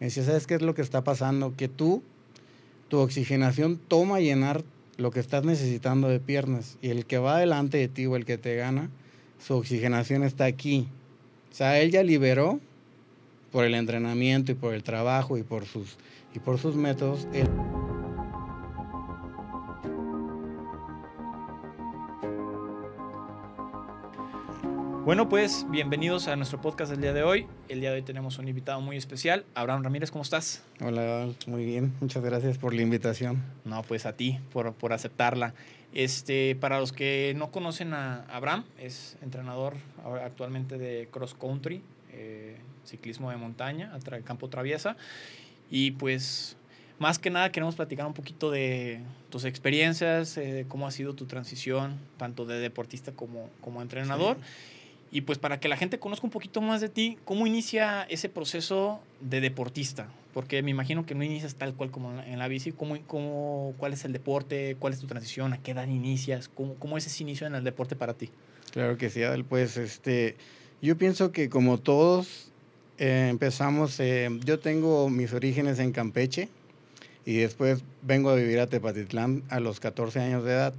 Me decía, ¿sabes qué es lo que está pasando? Que tú, tu oxigenación toma llenar lo que estás necesitando de piernas. Y el que va delante de ti o el que te gana, su oxigenación está aquí. O sea, él ya liberó por el entrenamiento y por el trabajo y por sus, y por sus métodos. Bueno, pues bienvenidos a nuestro podcast del día de hoy. El día de hoy tenemos un invitado muy especial. Abraham Ramírez, ¿cómo estás? Hola, muy bien. Muchas gracias por la invitación. No, pues a ti por, por aceptarla. Este, para los que no conocen a Abraham, es entrenador actualmente de cross country, eh, ciclismo de montaña, campo traviesa. Y pues más que nada queremos platicar un poquito de tus experiencias, eh, cómo ha sido tu transición, tanto de deportista como, como entrenador. Y pues para que la gente conozca un poquito más de ti, ¿cómo inicia ese proceso de deportista? Porque me imagino que no inicias tal cual como en la bici. ¿Cómo, ¿Cuál es el deporte? ¿Cuál es tu transición? ¿A qué edad inicias? ¿Cómo, cómo es ese inicio en el deporte para ti? Claro que sí, Adel. Pues este, yo pienso que como todos eh, empezamos, eh, yo tengo mis orígenes en Campeche y después vengo a vivir a Tepatitlán a los 14 años de edad.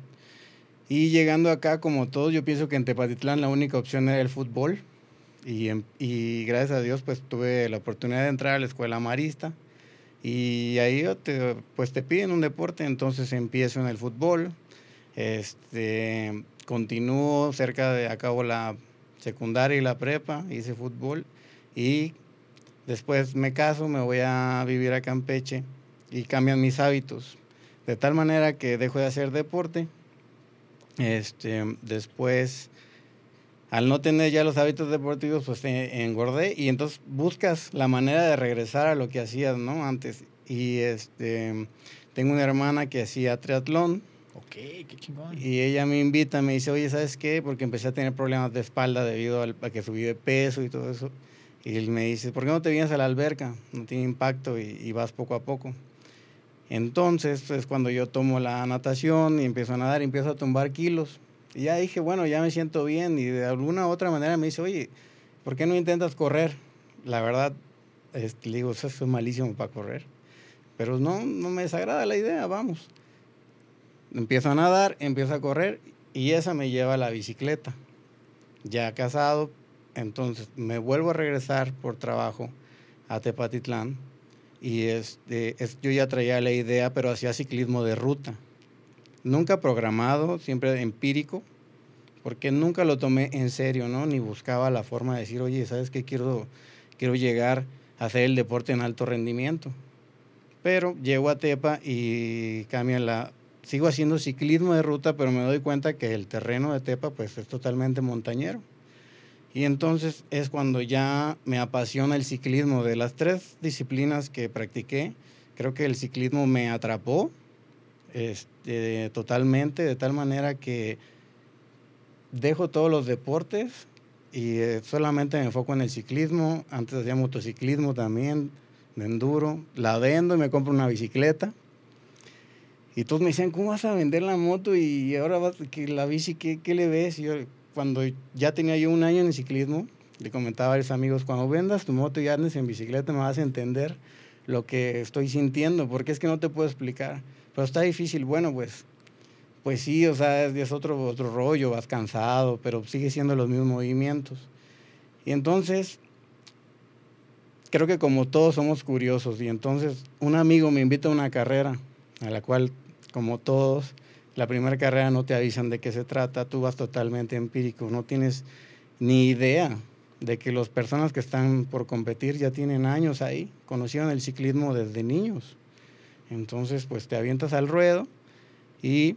Y llegando acá, como todos, yo pienso que en Tepatitlán la única opción era el fútbol. Y, y gracias a Dios, pues tuve la oportunidad de entrar a la escuela marista. Y ahí te, pues te piden un deporte, entonces empiezo en el fútbol. Este, continúo cerca de, acabo la secundaria y la prepa, hice fútbol. Y después me caso, me voy a vivir a Campeche y cambian mis hábitos. De tal manera que dejo de hacer deporte este, después, al no tener ya los hábitos deportivos, pues engordé y entonces buscas la manera de regresar a lo que hacías, ¿no? Antes. Y este, tengo una hermana que hacía triatlón. Ok, qué chingón. Y ella me invita, me dice, oye, ¿sabes qué? Porque empecé a tener problemas de espalda debido al, a que subí de peso y todo eso. Y él me dice, ¿por qué no te vienes a la alberca? No tiene impacto y, y vas poco a poco. Entonces es cuando yo tomo la natación y empiezo a nadar y empiezo a tumbar kilos. Y ya dije, bueno, ya me siento bien y de alguna u otra manera me dice, oye, ¿por qué no intentas correr? La verdad, le digo, eso es malísimo para correr. Pero no, no me desagrada la idea, vamos. Empiezo a nadar, empiezo a correr y esa me lleva a la bicicleta. Ya casado, entonces me vuelvo a regresar por trabajo a Tepatitlán y este, es, yo ya traía la idea, pero hacía ciclismo de ruta. Nunca programado, siempre empírico, porque nunca lo tomé en serio, ¿no? Ni buscaba la forma de decir, oye, ¿sabes qué? Quiero, quiero llegar a hacer el deporte en alto rendimiento. Pero llego a Tepa y cambia la... Sigo haciendo ciclismo de ruta, pero me doy cuenta que el terreno de Tepa pues es totalmente montañero. Y entonces es cuando ya me apasiona el ciclismo. De las tres disciplinas que practiqué, creo que el ciclismo me atrapó este, totalmente, de tal manera que dejo todos los deportes y eh, solamente me enfoco en el ciclismo. Antes hacía motociclismo también, de enduro. La vendo y me compro una bicicleta. Y todos me decían, ¿cómo vas a vender la moto? Y ahora vas, que la bici, ¿qué, qué le ves? Y yo, cuando ya tenía yo un año en el ciclismo, le comentaba a varios amigos, cuando vendas tu moto y andes en bicicleta me vas a entender lo que estoy sintiendo, porque es que no te puedo explicar. Pero está difícil, bueno, pues, pues sí, o sea, es, otro, otro rollo, vas cansado, pero sigue siendo los mismos movimientos. Y entonces, creo que como todos somos curiosos, y entonces un amigo me invita a una carrera, a la cual, como todos, la primera carrera no te avisan de qué se trata, tú vas totalmente empírico, no tienes ni idea de que las personas que están por competir ya tienen años ahí, conocieron el ciclismo desde niños. Entonces, pues te avientas al ruedo y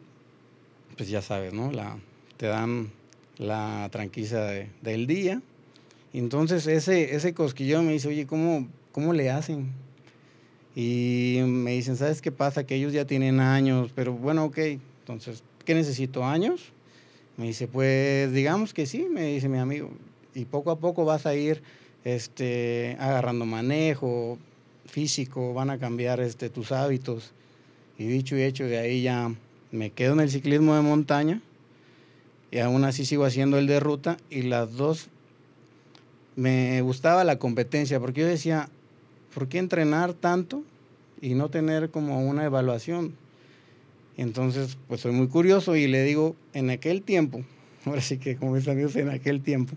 pues ya sabes, ¿no? La, te dan la tranquila del día. Entonces ese, ese cosquillón me dice, oye, ¿cómo, ¿cómo le hacen? Y me dicen, ¿sabes qué pasa? Que ellos ya tienen años, pero bueno, ok, entonces, ¿qué necesito? ¿Años? Me dice, pues digamos que sí, me dice mi amigo. Y poco a poco vas a ir este, agarrando manejo físico, van a cambiar este, tus hábitos. Y dicho y hecho, de ahí ya me quedo en el ciclismo de montaña y aún así sigo haciendo el de ruta y las dos me gustaba la competencia porque yo decía, ¿por qué entrenar tanto y no tener como una evaluación? Entonces, pues soy muy curioso y le digo, en aquel tiempo, ahora sí que como mis amigos, en aquel tiempo,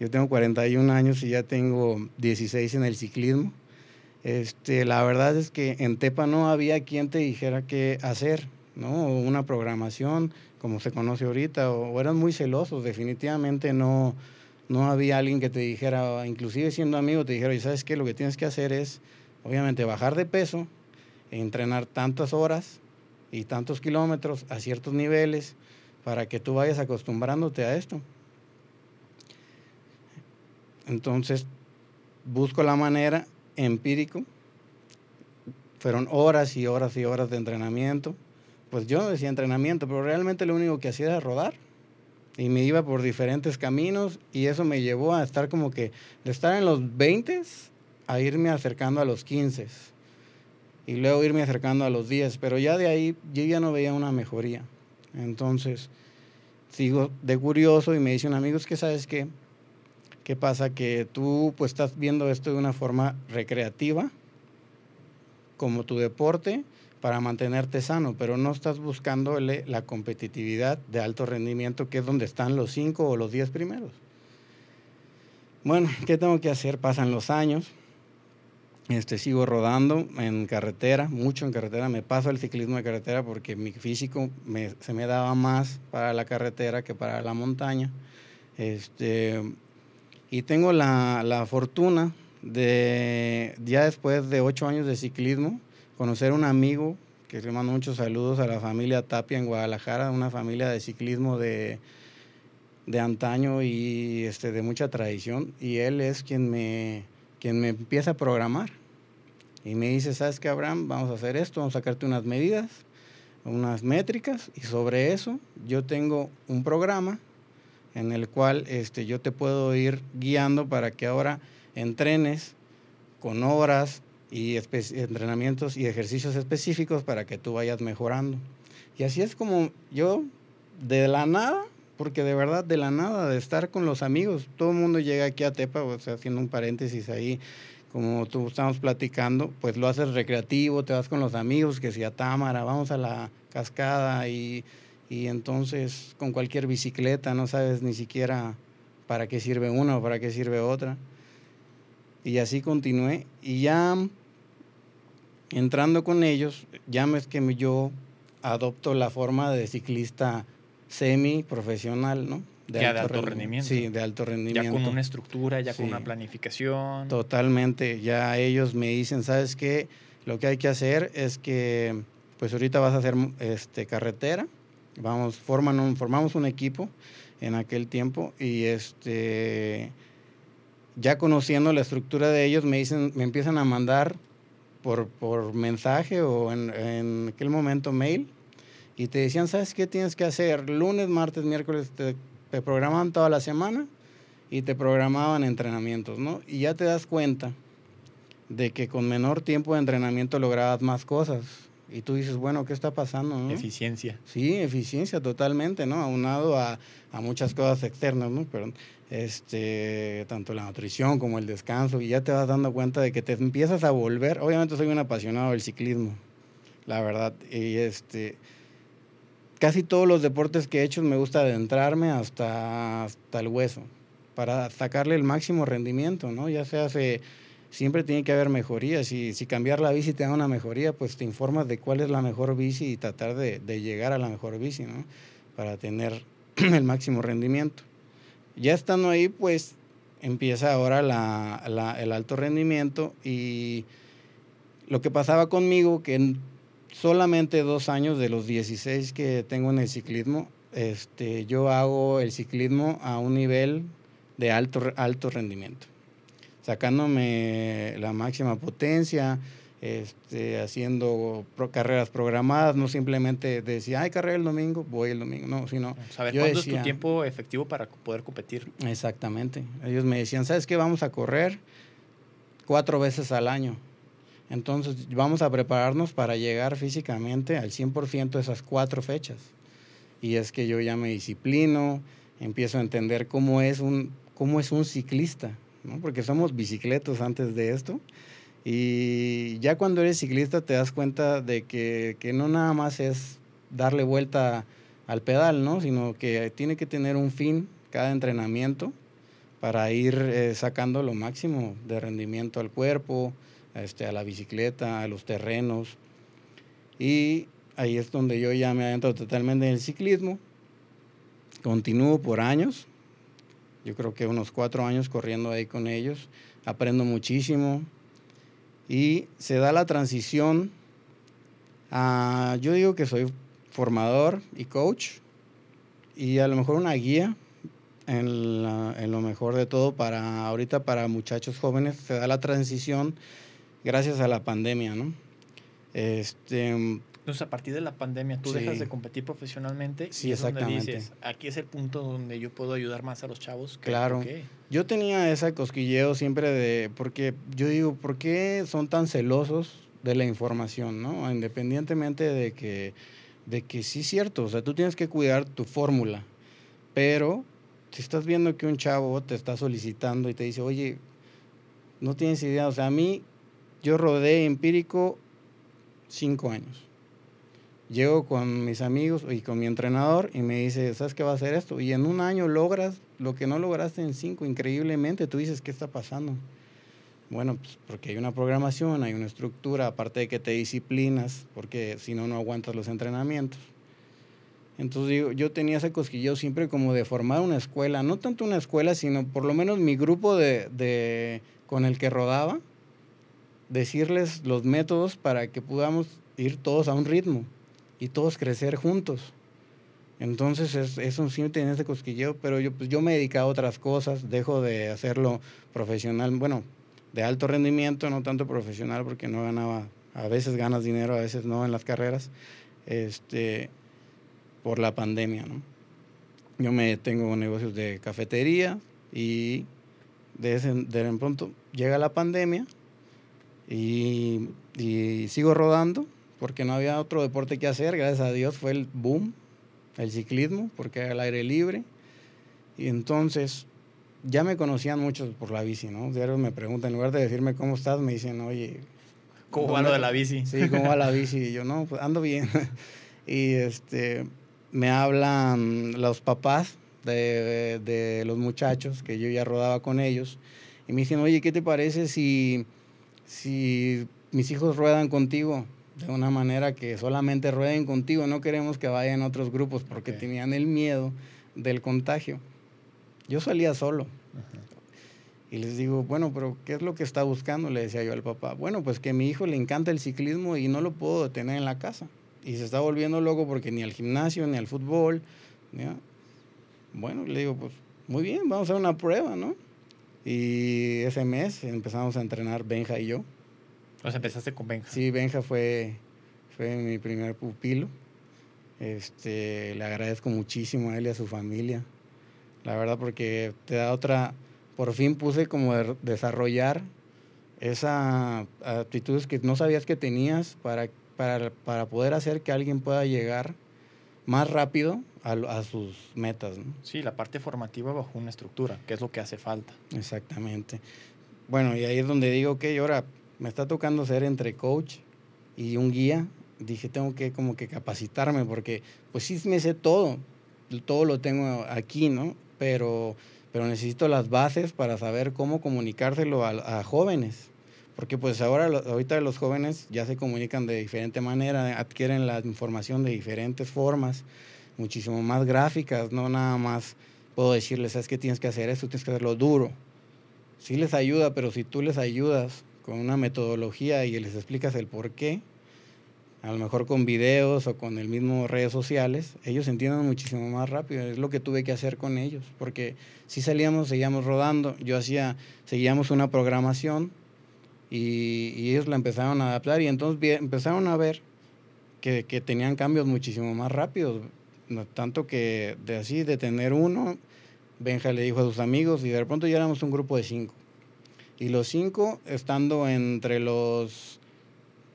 yo tengo 41 años y ya tengo 16 en el ciclismo. Este, la verdad es que en Tepa no había quien te dijera qué hacer, ¿no? O una programación, como se conoce ahorita, o, eran muy celosos, definitivamente no, no había alguien que te dijera, inclusive siendo amigo, te dijera, y sabes qué, lo que tienes que hacer es, obviamente, bajar de peso, entrenar tantas horas y tantos kilómetros a ciertos niveles para que tú vayas acostumbrándote a esto. Entonces, busco la manera empírico. Fueron horas y horas y horas de entrenamiento. Pues yo no decía entrenamiento, pero realmente lo único que hacía era rodar. Y me iba por diferentes caminos y eso me llevó a estar como que de estar en los 20 a irme acercando a los 15 y luego irme acercando a los 10, pero ya de ahí yo ya no veía una mejoría. Entonces, sigo de curioso y me dice un amigo, es que sabes qué, ¿Qué pasa? Que tú pues estás viendo esto de una forma recreativa, como tu deporte, para mantenerte sano, pero no estás buscándole la competitividad de alto rendimiento, que es donde están los cinco o los diez primeros. Bueno, ¿qué tengo que hacer? Pasan los años, este, sigo rodando en carretera, mucho en carretera, me paso al ciclismo de carretera porque mi físico se me daba más para la carretera que para la montaña. Este, y tengo la, la, fortuna de, ya después de ocho años de ciclismo, conocer un amigo que le mando muchos saludos a la familia Tapia en Guadalajara, una familia de ciclismo de, de antaño y este, de mucha tradición. Y él es quien me, quien me empieza a programar. Y me dice, ¿sabes qué, Abraham? Vamos a hacer esto, vamos a sacarte unas medidas, unas métricas, y sobre eso yo tengo un programa en el cual este, yo te puedo ir guiando para que ahora entrenes con horas y entrenamientos y ejercicios específicos para que tú vayas mejorando. Y así es como yo, de la nada, porque de verdad de la nada, de estar con los amigos, todo el mundo llega aquí a Tepa, o sea, haciendo un paréntesis ahí, como tú estamos platicando, pues lo haces recreativo, te vas con los amigos, que si a Támara, vamos a la cascada y y entonces con cualquier bicicleta no sabes ni siquiera para qué sirve una o para qué sirve otra. Y así continué y ya entrando con ellos, ya es que yo adopto la forma de ciclista semi profesional, ¿no? De, alto, rendimiento. Sí, de alto rendimiento. Ya con una estructura, ya con una planificación. Totalmente. Ya ellos me dicen, ¿sabes qué? Lo que hay que hacer es que, pues ahorita vas a hacer este, carretera, Vamos, forman un, formamos un equipo en aquel tiempo y este ya conociendo la estructura de ellos me dicen, me empiezan a mandar por, por mensaje o en, en, aquel momento mail y te decían, ¿sabes qué tienes que hacer? Lunes, martes, miércoles te, te programan toda la semana y te programaban entrenamientos, ¿no? Y ya te das cuenta de que con menor tiempo de entrenamiento lograbas más cosas. Y tú dices, bueno, ¿qué está pasando? Eficiencia. Sí, eficiencia totalmente, ¿no? Aunado a, a muchas cosas externas, ¿no? Pero este, tanto la nutrición como el descanso, y ya te vas dando cuenta de que te empiezas a volver, obviamente soy un apasionado del ciclismo, la verdad, y este, casi todos los deportes que he hecho me gusta adentrarme hasta, hasta el hueso, para sacarle el máximo rendimiento, ¿no? Ya se hace siempre tiene que haber mejorías. Y si cambiar la bici te da una mejoría, pues te informas de cuál es la mejor bici y tratar de, llegar a la mejor bici, ¿no? Para tener el máximo rendimiento. Ya estando ahí, pues empieza ahora el alto rendimiento y lo que pasaba conmigo, que solamente dos años de los 16 que tengo en el ciclismo, este, yo hago el ciclismo a un nivel de alto, alto rendimiento sacándome la máxima potencia, este, haciendo carreras programadas, no simplemente decía, hay carrera el domingo, voy el domingo, no, sino... Saber cuándo es tu tiempo efectivo para poder competir. Exactamente. Ellos me decían, ¿sabes qué? Vamos a correr cuatro veces al año. Entonces vamos a prepararnos para llegar físicamente al 100% de esas cuatro fechas. Y es que yo ya me disciplino, empiezo a entender cómo es un, cómo es un ciclista porque somos bicicletos antes de esto. Y ya cuando eres ciclista te das cuenta de que, que no nada más es darle vuelta al pedal, ¿no? Sino que tiene que tener un fin cada entrenamiento para ir eh, sacando lo máximo de rendimiento al cuerpo, este, a la bicicleta, a los terrenos. Y ahí es donde yo ya me adentro totalmente en el ciclismo. Continúo por años, yo creo que unos cuatro años corriendo ahí con ellos. Aprendo muchísimo. Y se da la transición a, yo digo que soy formador y coach y a lo mejor una guía en, en, lo mejor de todo para ahorita para muchachos jóvenes se da la transición gracias a la pandemia, ¿no? Este, entonces, a partir de la pandemia, tú dejas de competir profesionalmente sí, y es exactamente. donde dices, aquí es el punto donde yo puedo ayudar más a los chavos. claro. Yo tenía ese cosquilleo siempre de, porque yo digo, ¿por qué son tan celosos de la información, no? Independientemente de que de que sí es cierto, o sea, tú tienes que cuidar tu fórmula, pero si estás viendo que un chavo te está solicitando y te dice, oye, no tienes idea, o sea, a mí, yo rodé empírico cinco años. Llego con mis amigos y con mi entrenador y me dice, ¿sabes qué va a hacer esto? Y en un año logras lo que no lograste en cinco, increíblemente. Tú dices, ¿qué está pasando? Bueno, pues porque hay una programación, hay una estructura, aparte de que te disciplinas, porque si no, no aguantas los entrenamientos. Entonces digo, yo tenía ese cosquillo siempre como de formar una escuela, no tanto una escuela, sino por lo menos mi grupo de, de con el que rodaba, decirles los métodos para que podamos ir todos a un ritmo y todos crecer juntos. Entonces es, eso sí tenía ese cosquilleo, pero yo, pues yo me dedicaba a otras cosas, dejo de hacerlo profesional, bueno, de alto rendimiento, no tanto profesional, porque no ganaba, a veces ganas dinero, a veces no en las carreras, este, por la pandemia, ¿no? Yo me tengo negocios de cafetería y de, ese, de pronto llega la pandemia y, y sigo rodando porque no había otro deporte que hacer, gracias a Dios fue el boom, el ciclismo, porque era el aire libre. Y entonces ya me conocían muchos por la bici, ¿no? Diario me preguntan, en lugar de decirme cómo estás, me dicen, oye... ¿Cómo va lo de la bici? Sí, ¿cómo va la bici? Y yo, no, pues ando bien. y este, me hablan los papás de, de, los muchachos, que yo ya rodaba con ellos, y me dicen, oye, ¿qué te parece si, si mis hijos ruedan contigo? De una manera que solamente rueden contigo, no queremos que vayan otros grupos porque tenían el miedo del contagio. Yo salía solo. Y les digo, bueno, pero ¿qué es lo que está buscando? Le decía yo al papá. Bueno, pues que a mi hijo le encanta el ciclismo y no lo puedo tener en la casa. Y se está volviendo loco porque ni al gimnasio, ni al fútbol. Bueno, le digo, pues muy bien, vamos a hacer una prueba, ¿no? Y ese mes empezamos a entrenar Benja y yo. O sea, empezaste con Benja. Sí, Benja fue, fue mi primer pupilo. Este, le agradezco muchísimo a él y a su familia la verdad, porque te da otra, por fin puse como desarrollar esa actitudes que no sabías que tenías para, para, para poder hacer que alguien pueda llegar más rápido a, a sus metas. ¿no? Sí, la parte formativa bajo una estructura, que es lo que hace falta. Exactamente. Bueno, y ahí es donde digo, que ahora me está tocando ser entre coach y un guía. Dije, tengo que como que capacitarme porque pues sí me sé todo, todo lo tengo aquí, ¿no? pero, pero necesito las bases para saber cómo comunicárselo a, jóvenes. Porque pues ahora, ahorita los jóvenes ya se comunican de diferente manera, adquieren la información de diferentes formas, muchísimo más gráficas, no nada más puedo decirles, sabes que tienes que hacer esto, tienes que hacerlo duro. Sí les ayuda, pero si tú les ayudas con una metodología y les explicas el por qué, a lo mejor con videos o con el mismo redes sociales, ellos entienden muchísimo más rápido. Es lo que tuve que hacer con ellos, porque si salíamos, seguíamos rodando, yo hacía, seguíamos una programación y, y ellos la empezaron a adaptar y entonces empezaron a ver que, que, tenían cambios muchísimo más rápidos. No, tanto que de así, de tener uno, Benja le dijo a sus amigos y de pronto ya éramos un grupo de cinco. Y los cinco estando entre los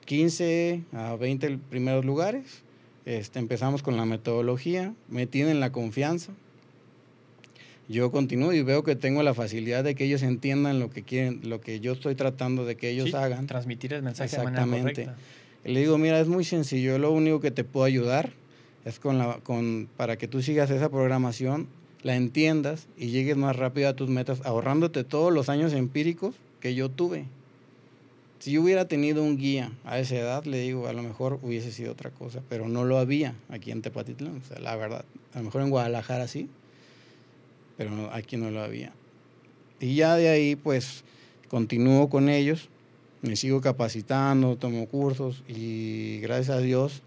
15 a 20 primeros lugares. Este, empezamos con la metodología, me tienen la confianza. yo continúo y veo que tengo la facilidad de que ellos entiendan lo que quieren, lo que yo estoy tratando de que ellos hagan. Transmitir el mensaje Exactamente. de manera correcta. Le digo, mira, es muy sencillo, lo único que te puedo ayudar es con la, con, para que tú sigas esa programación, la entiendas y llegues más rápido a tus metas, ahorrándote todos los años empíricos que yo tuve. Si yo hubiera tenido un guía a esa edad, le digo, a lo mejor hubiese sido otra cosa, pero no lo había aquí en Tepatitlán, o sea, la verdad. A lo mejor en Guadalajara sí, pero aquí no lo había. Y ya de ahí, pues, continúo con ellos, me sigo capacitando, tomo cursos y gracias a Dios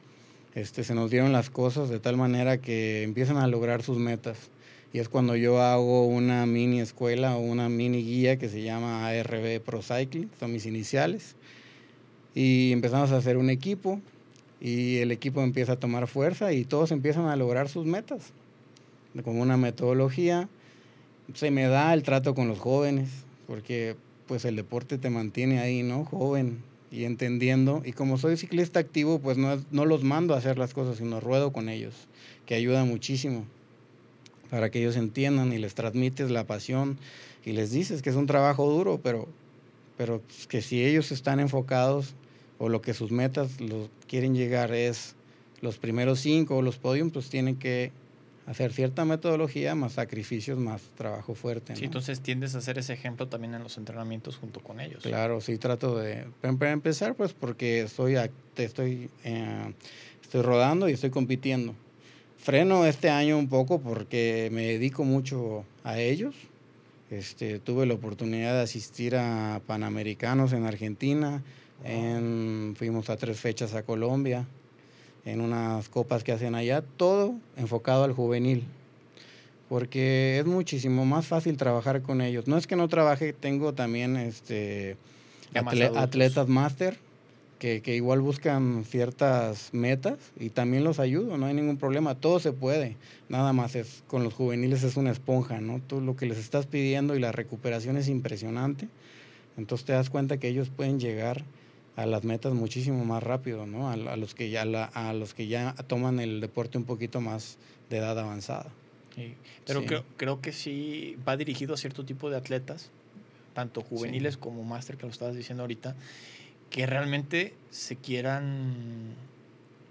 este, se nos dieron las cosas de tal manera que empiezan a lograr sus metas. Y es cuando yo hago una mini escuela o una mini guía que se llama ARB Pro Cycling, son mis iniciales. Y empezamos a hacer un equipo y el equipo empieza a tomar fuerza y todos empiezan a lograr sus metas. Con una metodología se me da el trato con los jóvenes, porque pues el deporte te mantiene ahí, ¿no? Joven y entendiendo. Y como soy ciclista activo, pues no, no los mando a hacer las cosas, sino ruedo con ellos, que ayuda muchísimo para que ellos entiendan y les transmites la pasión y les dices que es un trabajo duro, pero, pero que si ellos están enfocados o lo que sus metas los quieren llegar es los primeros cinco o los podiums, pues tienen que hacer cierta metodología, más sacrificios, más trabajo fuerte. Sí, entonces tiendes a hacer ese ejemplo también en los entrenamientos junto con ellos. Claro, sí, trato de... Para empezar, pues porque estoy, estoy, eh, estoy rodando y estoy compitiendo. Freno este año un poco porque me dedico mucho a ellos. Este, tuve la oportunidad de asistir a Panamericanos en Argentina. En, fuimos a tres fechas a Colombia, en unas copas que hacen allá, todo enfocado al juvenil. Porque es muchísimo más fácil trabajar con ellos. No es que no trabaje, tengo también este, atletas máster que, igual buscan ciertas metas y también los ayudo, no hay ningún problema, todo se puede, nada más es con los juveniles es una esponja, ¿no? Tú lo que les estás pidiendo y la recuperación es impresionante, entonces te das cuenta que ellos pueden llegar a las metas muchísimo más rápido, ¿no? A, los que ya a los que ya toman el deporte un poquito más de edad avanzada. Pero Creo, creo que sí va dirigido a cierto tipo de atletas, tanto juveniles como máster, que lo estabas diciendo ahorita, que realmente se quieran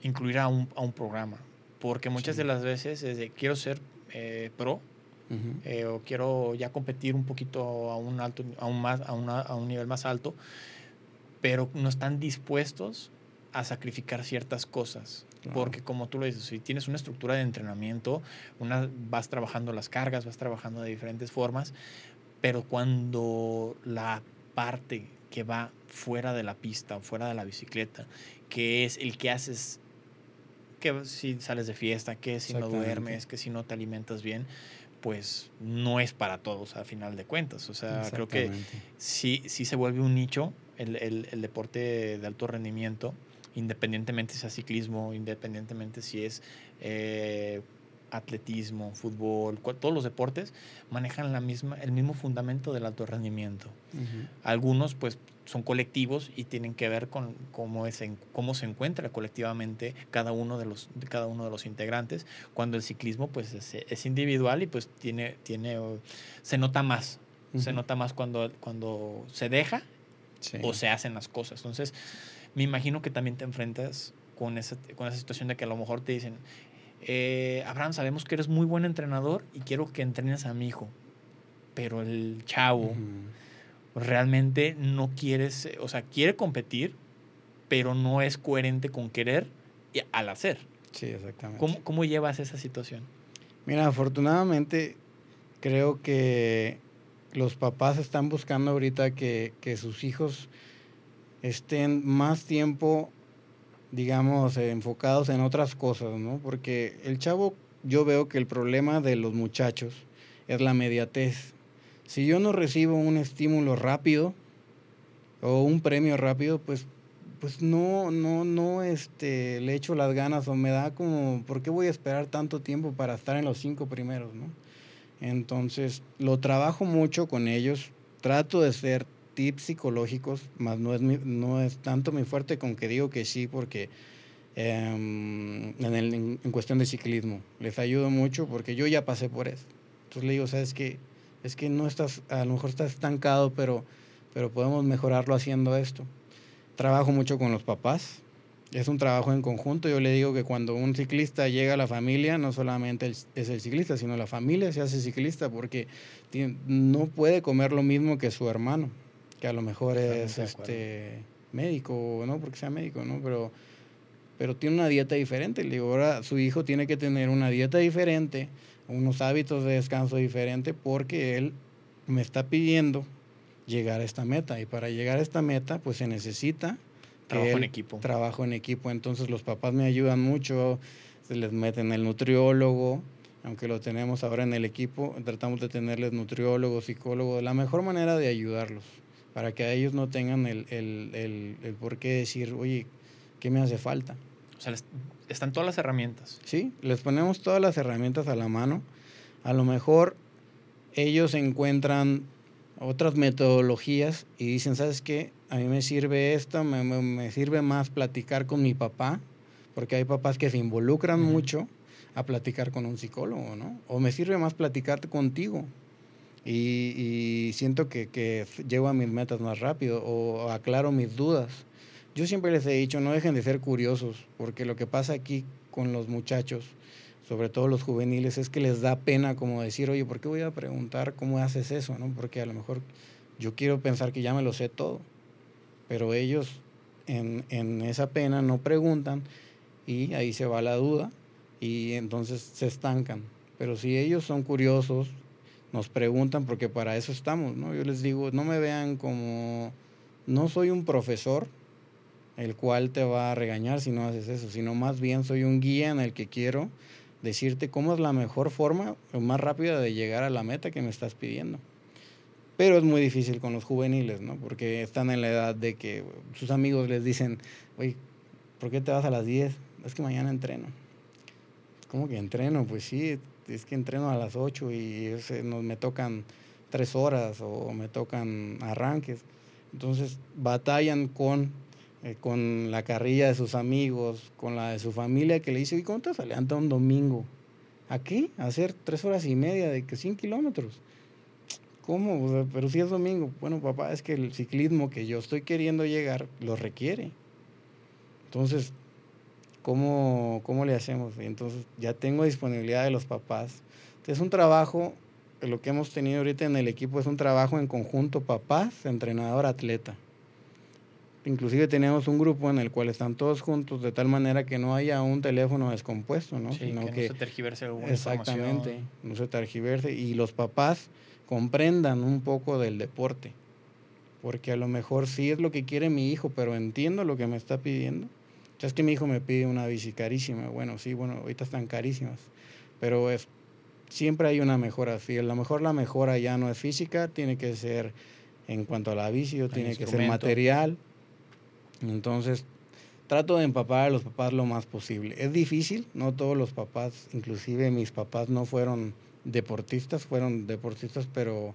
incluir a un, a un programa. Porque muchas de las veces es de quiero ser eh, pro eh, o quiero ya competir un poquito a un, alto, a un, más, a, una, a un nivel más alto, pero no están dispuestos a sacrificar ciertas cosas. Porque como tú lo dices, si tienes una estructura de entrenamiento, una, vas trabajando las cargas, vas trabajando de diferentes formas, pero cuando la parte que va fuera de la pista o fuera de la bicicleta, que es el que haces, que si sales de fiesta, que si no duermes, que si no te alimentas bien, pues no es para todos a final de cuentas. O sea, creo que sí, sí se vuelve un nicho el, el, el deporte de alto rendimiento, independientemente si es ciclismo, independientemente si es... Eh, atletismo, fútbol, todos los deportes manejan la misma, el mismo fundamento del alto rendimiento. Algunos pues son colectivos y tienen que ver con cómo, es cómo se encuentra colectivamente cada uno de los, cada uno de los integrantes, cuando el ciclismo pues es, individual y pues tiene, tiene, se nota más, se nota más cuando, cuando se deja o se hacen las cosas. Entonces, me imagino que también te enfrentas con esa, con esa situación de que a lo mejor te dicen, eh, Abraham, sabemos que eres muy buen entrenador y quiero que entrenes a mi hijo. Pero el chavo realmente no quiere, o sea, quiere competir, pero no es coherente con querer y al hacer. Sí, exactamente. ¿Cómo, ¿Cómo llevas esa situación? Mira, afortunadamente creo que los papás están buscando ahorita que, que sus hijos estén más tiempo digamos, enfocados en otras cosas, ¿no? Porque el chavo, yo veo que el problema de los muchachos es la mediatez. Si yo no recibo un estímulo rápido o un premio rápido, pues pues no, no, no, este, le echo las ganas o me da como, ¿por qué voy a esperar tanto tiempo para estar en los cinco primeros, no? Entonces, lo trabajo mucho con ellos, trato de ser tips psicológicos, más no es, no es tanto mi fuerte con que digo que sí, porque em, en, el, en, cuestión de ciclismo les ayudo mucho porque yo ya pasé por eso. Entonces le digo, sabes que es que no estás, a lo mejor estás estancado, pero, pero podemos mejorarlo haciendo esto. Trabajo mucho con los papás, es un trabajo en conjunto. Yo le digo que cuando un ciclista llega a la familia, no solamente es el ciclista, sino la familia se hace ciclista porque no puede comer lo mismo que su hermano, que a lo mejor es este médico, no porque sea médico, ¿no? Pero, pero tiene una dieta diferente. Le digo, ahora su hijo tiene que tener una dieta diferente, unos hábitos de descanso diferente, porque él me está pidiendo llegar a esta meta. Y para llegar a esta meta, pues se necesita Trabajo en equipo. Trabajo en equipo. Entonces los papás me ayudan mucho, se les meten el nutriólogo, aunque lo tenemos ahora en el equipo, tratamos de tenerles nutriólogo, psicólogo, la mejor manera de ayudarlos, para que a ellos no tengan el, el, el, por qué decir, oye, ¿qué me hace falta? O sea, están todas las herramientas. Sí, les ponemos todas las herramientas a la mano. A lo mejor ellos encuentran otras metodologías y dicen, ¿sabes qué? A mí me sirve esto, me, me, sirve más platicar con mi papá, porque hay papás que se involucran mucho a platicar con un psicólogo, ¿no? O me sirve más platicar contigo y, y siento que, que, llego a mis metas más rápido o aclaro mis dudas. Yo siempre les he dicho, no dejen de ser curiosos, porque lo que pasa aquí con los muchachos sobre todo los juveniles, es que les da pena como decir, oye, ¿por qué voy a preguntar cómo haces eso? ¿no? Porque a lo mejor yo quiero pensar que ya me lo sé todo, pero ellos en, en esa pena no preguntan y ahí se va la duda y entonces se estancan. Pero si ellos son curiosos, nos preguntan porque para eso estamos, ¿no? Yo les digo, no me vean como, no soy un profesor, el cual te va a regañar si no haces eso, sino más bien soy un guía en el que quiero decirte cómo es la mejor forma o más rápida de llegar a la meta que me estás pidiendo. Pero es muy difícil con los juveniles, ¿no? Porque están en la edad de que sus amigos les dicen, oye, ¿por qué te vas a las 10? Es que mañana entreno. ¿Cómo que entreno? Pues sí, es que entreno a las 8 y nos, me tocan 3 horas o me tocan arranques. Entonces batallan con eh, con la carrilla de sus amigos, con la de su familia, que le dice, ¿y cómo te vas a levantar un domingo? ¿A qué? A hacer tres horas y media de que 100 kilómetros. ¿Cómo? pero si es domingo. Bueno, papá, es que el ciclismo que yo estoy queriendo llegar lo requiere. Entonces, ¿cómo, cómo le hacemos? entonces ya tengo disponibilidad de los papás. Es un trabajo, lo que hemos tenido ahorita en el equipo es un trabajo en conjunto papás, entrenador, atleta. Inclusive tenemos un grupo en el cual están todos juntos de tal manera que no haya un teléfono descompuesto, ¿no? que, no se tergiverse alguna Exactamente, no se tergiverse y los papás comprendan un poco del deporte, porque a lo mejor sí es lo que quiere mi hijo, pero entiendo lo que me está pidiendo. Ya es que mi hijo me pide una bici carísima, bueno, sí, bueno, ahorita están carísimas, pero es, siempre hay una mejora, si a lo mejor la mejora ya no es física, tiene que ser en cuanto a la bici, o tiene que ser material, entonces, trato de empapar a los papás lo más posible. Es difícil, no todos los papás, inclusive mis papás no fueron deportistas, fueron deportistas, pero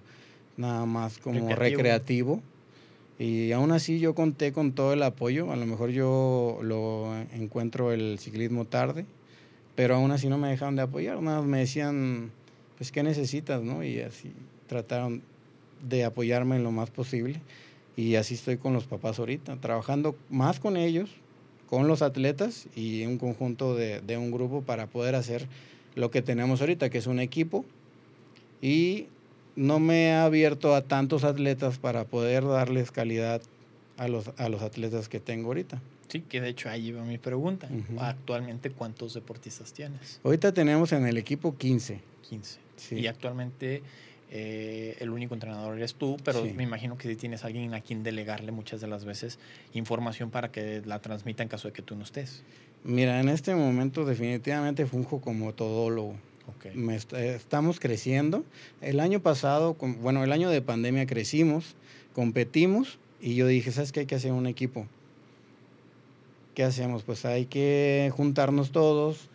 nada más como recreativo. Y aún así yo conté con todo el apoyo, a lo mejor yo lo encuentro el ciclismo tarde, pero aún así no me dejaron de apoyar, nada más me decían, pues, ¿qué necesitas? ¿no? Y así trataron de apoyarme en lo más posible. Y así estoy con los papás ahorita, trabajando más con ellos, con los atletas y un conjunto de, de un grupo para poder hacer lo que tenemos ahorita, que es un equipo. Y no me he abierto a tantos atletas para poder darles calidad a los, a los atletas que tengo ahorita. Sí, que de hecho ahí va mi pregunta. Actualmente, ¿cuántos deportistas tienes? Ahorita tenemos en el equipo 15. 15. Sí. Y actualmente eh, el único entrenador eres tú, pero me imagino que si tienes alguien a quien delegarle muchas de las veces información para que la transmita en caso de que tú no estés. Mira, en este momento definitivamente funjo como todólogo. Okay. estamos creciendo. El año pasado, bueno, el año de pandemia crecimos, competimos y yo dije, ¿sabes qué hay que hacer un equipo? ¿Qué hacemos? Pues hay que juntarnos todos,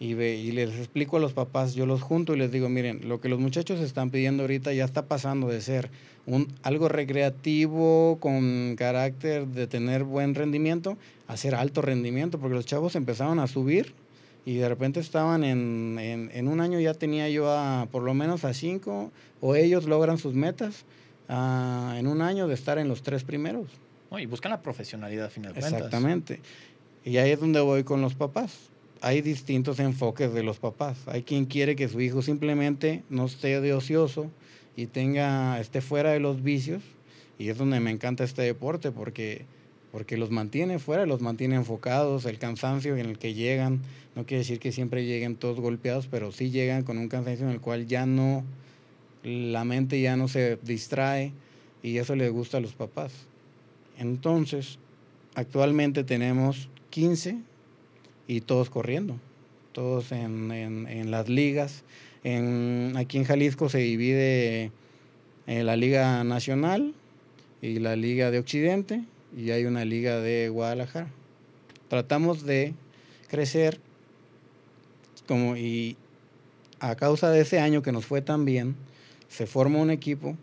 y, ve, y les explico a los papás, yo los junto y les digo, miren, lo que los muchachos están pidiendo ahorita ya está pasando de ser un, algo recreativo con carácter de tener buen rendimiento a ser alto rendimiento, porque los chavos empezaron a subir y de repente estaban en, en, en, un año ya tenía yo a por lo menos a cinco, o ellos logran sus metas en un año de estar en los tres primeros. y buscan la profesionalidad final Exactamente. Y ahí es donde voy con los papás. Hay distintos enfoques de los papás. Hay quien quiere que su hijo simplemente no esté de ocioso y tenga, esté fuera de los vicios. Y es donde me encanta este deporte porque porque los mantiene fuera, los mantiene enfocados, el cansancio en el que llegan, no quiere decir que siempre lleguen todos golpeados, pero sí llegan con un cansancio en el cual ya no, la mente ya no se distrae y eso le gusta a los papás. Entonces, actualmente tenemos 15 y todos corriendo, todos en, en, las ligas. En, aquí en Jalisco se divide en eh, la Liga Nacional y la Liga de Occidente y hay una liga de Guadalajara. Tratamos de crecer como y a causa de ese año que nos fue tan bien, se forma un equipo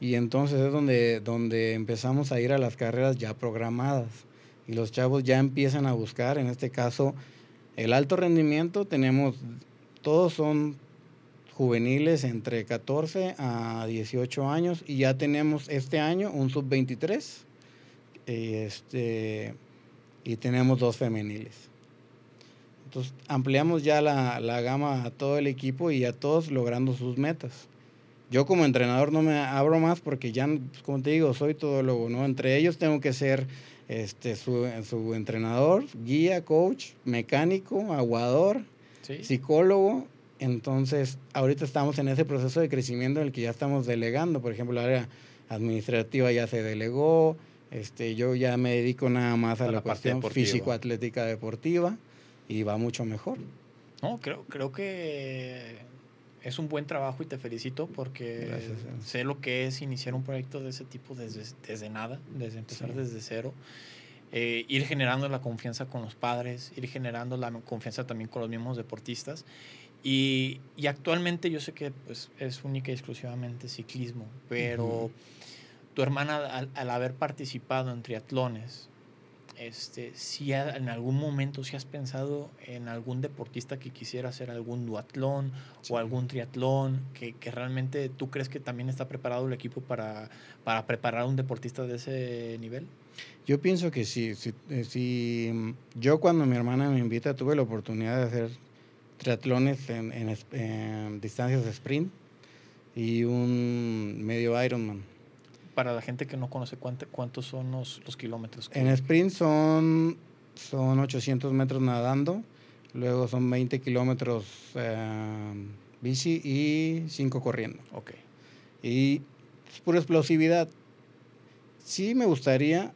y entonces es donde, donde empezamos a ir a las carreras ya programadas y los chavos ya empiezan a buscar, en este caso, el alto rendimiento, tenemos, todos son juveniles entre 14 a 18 años y ya tenemos este año un sub-23 y, este, y tenemos dos femeniles. Entonces ampliamos ya la, la gama a todo el equipo y a todos logrando sus metas. Yo como entrenador no me abro más porque ya, como te digo, soy todólogo, ¿no? Entre ellos tengo que ser este, su, su entrenador, guía, coach, mecánico, aguador, psicólogo. Entonces, ahorita estamos en ese proceso de crecimiento en el que ya estamos delegando. Por ejemplo, la área administrativa ya se delegó, este, yo ya me dedico nada más a, la, cuestión físico-atlética deportiva y va mucho mejor. No, creo, creo que es un buen trabajo y te felicito porque sé lo que es iniciar un proyecto de ese tipo desde, desde nada, desde empezar desde cero. Eh, ir generando la confianza con los padres, ir generando la confianza también con los mismos deportistas. Y, y actualmente yo sé que pues, es única y exclusivamente ciclismo, pero tu hermana al, haber participado en triatlones, este, si en algún momento si has pensado en algún deportista que quisiera hacer algún duatlón o algún triatlón, que, que, realmente tú crees que también está preparado el equipo para, para preparar a un deportista de ese nivel? Yo pienso que sí. Si, eh, si, yo cuando mi hermana me invita tuve la oportunidad de hacer triatlones en, en, en distancias de sprint y un medio Ironman para la gente que no conoce cuántos son los, kilómetros. En sprint son, son 800 metros nadando, luego son 20 kilómetros eh, bici y 5 corriendo. Ok. Y es pura explosividad. Sí me gustaría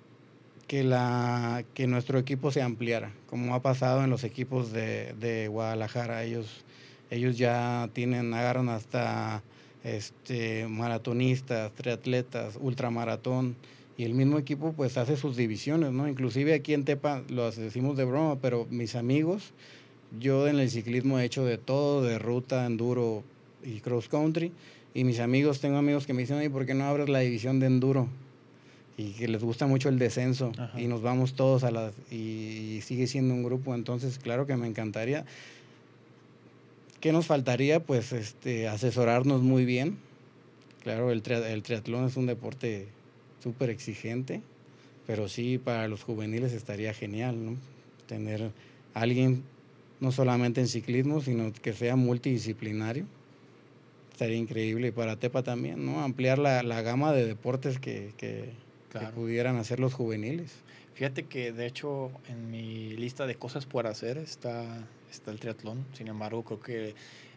que, la, que nuestro equipo se ampliara, como ha pasado en los equipos de, de Guadalajara. Ellos, ellos ya tienen, agarran hasta este, maratonistas, triatletas, ultramaratón, y el mismo equipo pues hace sus divisiones, ¿no? Inclusive aquí en Tepa lo decimos de broma, pero mis amigos, yo en el ciclismo he hecho de todo, de ruta, enduro y cross country, y mis amigos, tengo amigos que me dicen, ¿y por qué no abres la división de enduro? Y que les gusta mucho el descenso, y nos vamos todos a las, y sigue siendo un grupo, entonces claro que me encantaría ¿Qué nos faltaría? Pues este, asesorarnos muy bien. Claro, el, el triatlón es un deporte súper exigente, pero sí para los juveniles estaría genial, ¿no? Tener alguien no solamente en ciclismo, sino que sea multidisciplinario. Estaría increíble. Y para Tepa también, ¿no? Ampliar la, la gama de deportes que, que, que, pudieran hacer los juveniles. Fíjate que de hecho en mi lista de cosas por hacer está está el triatlón. Sin embargo, creo que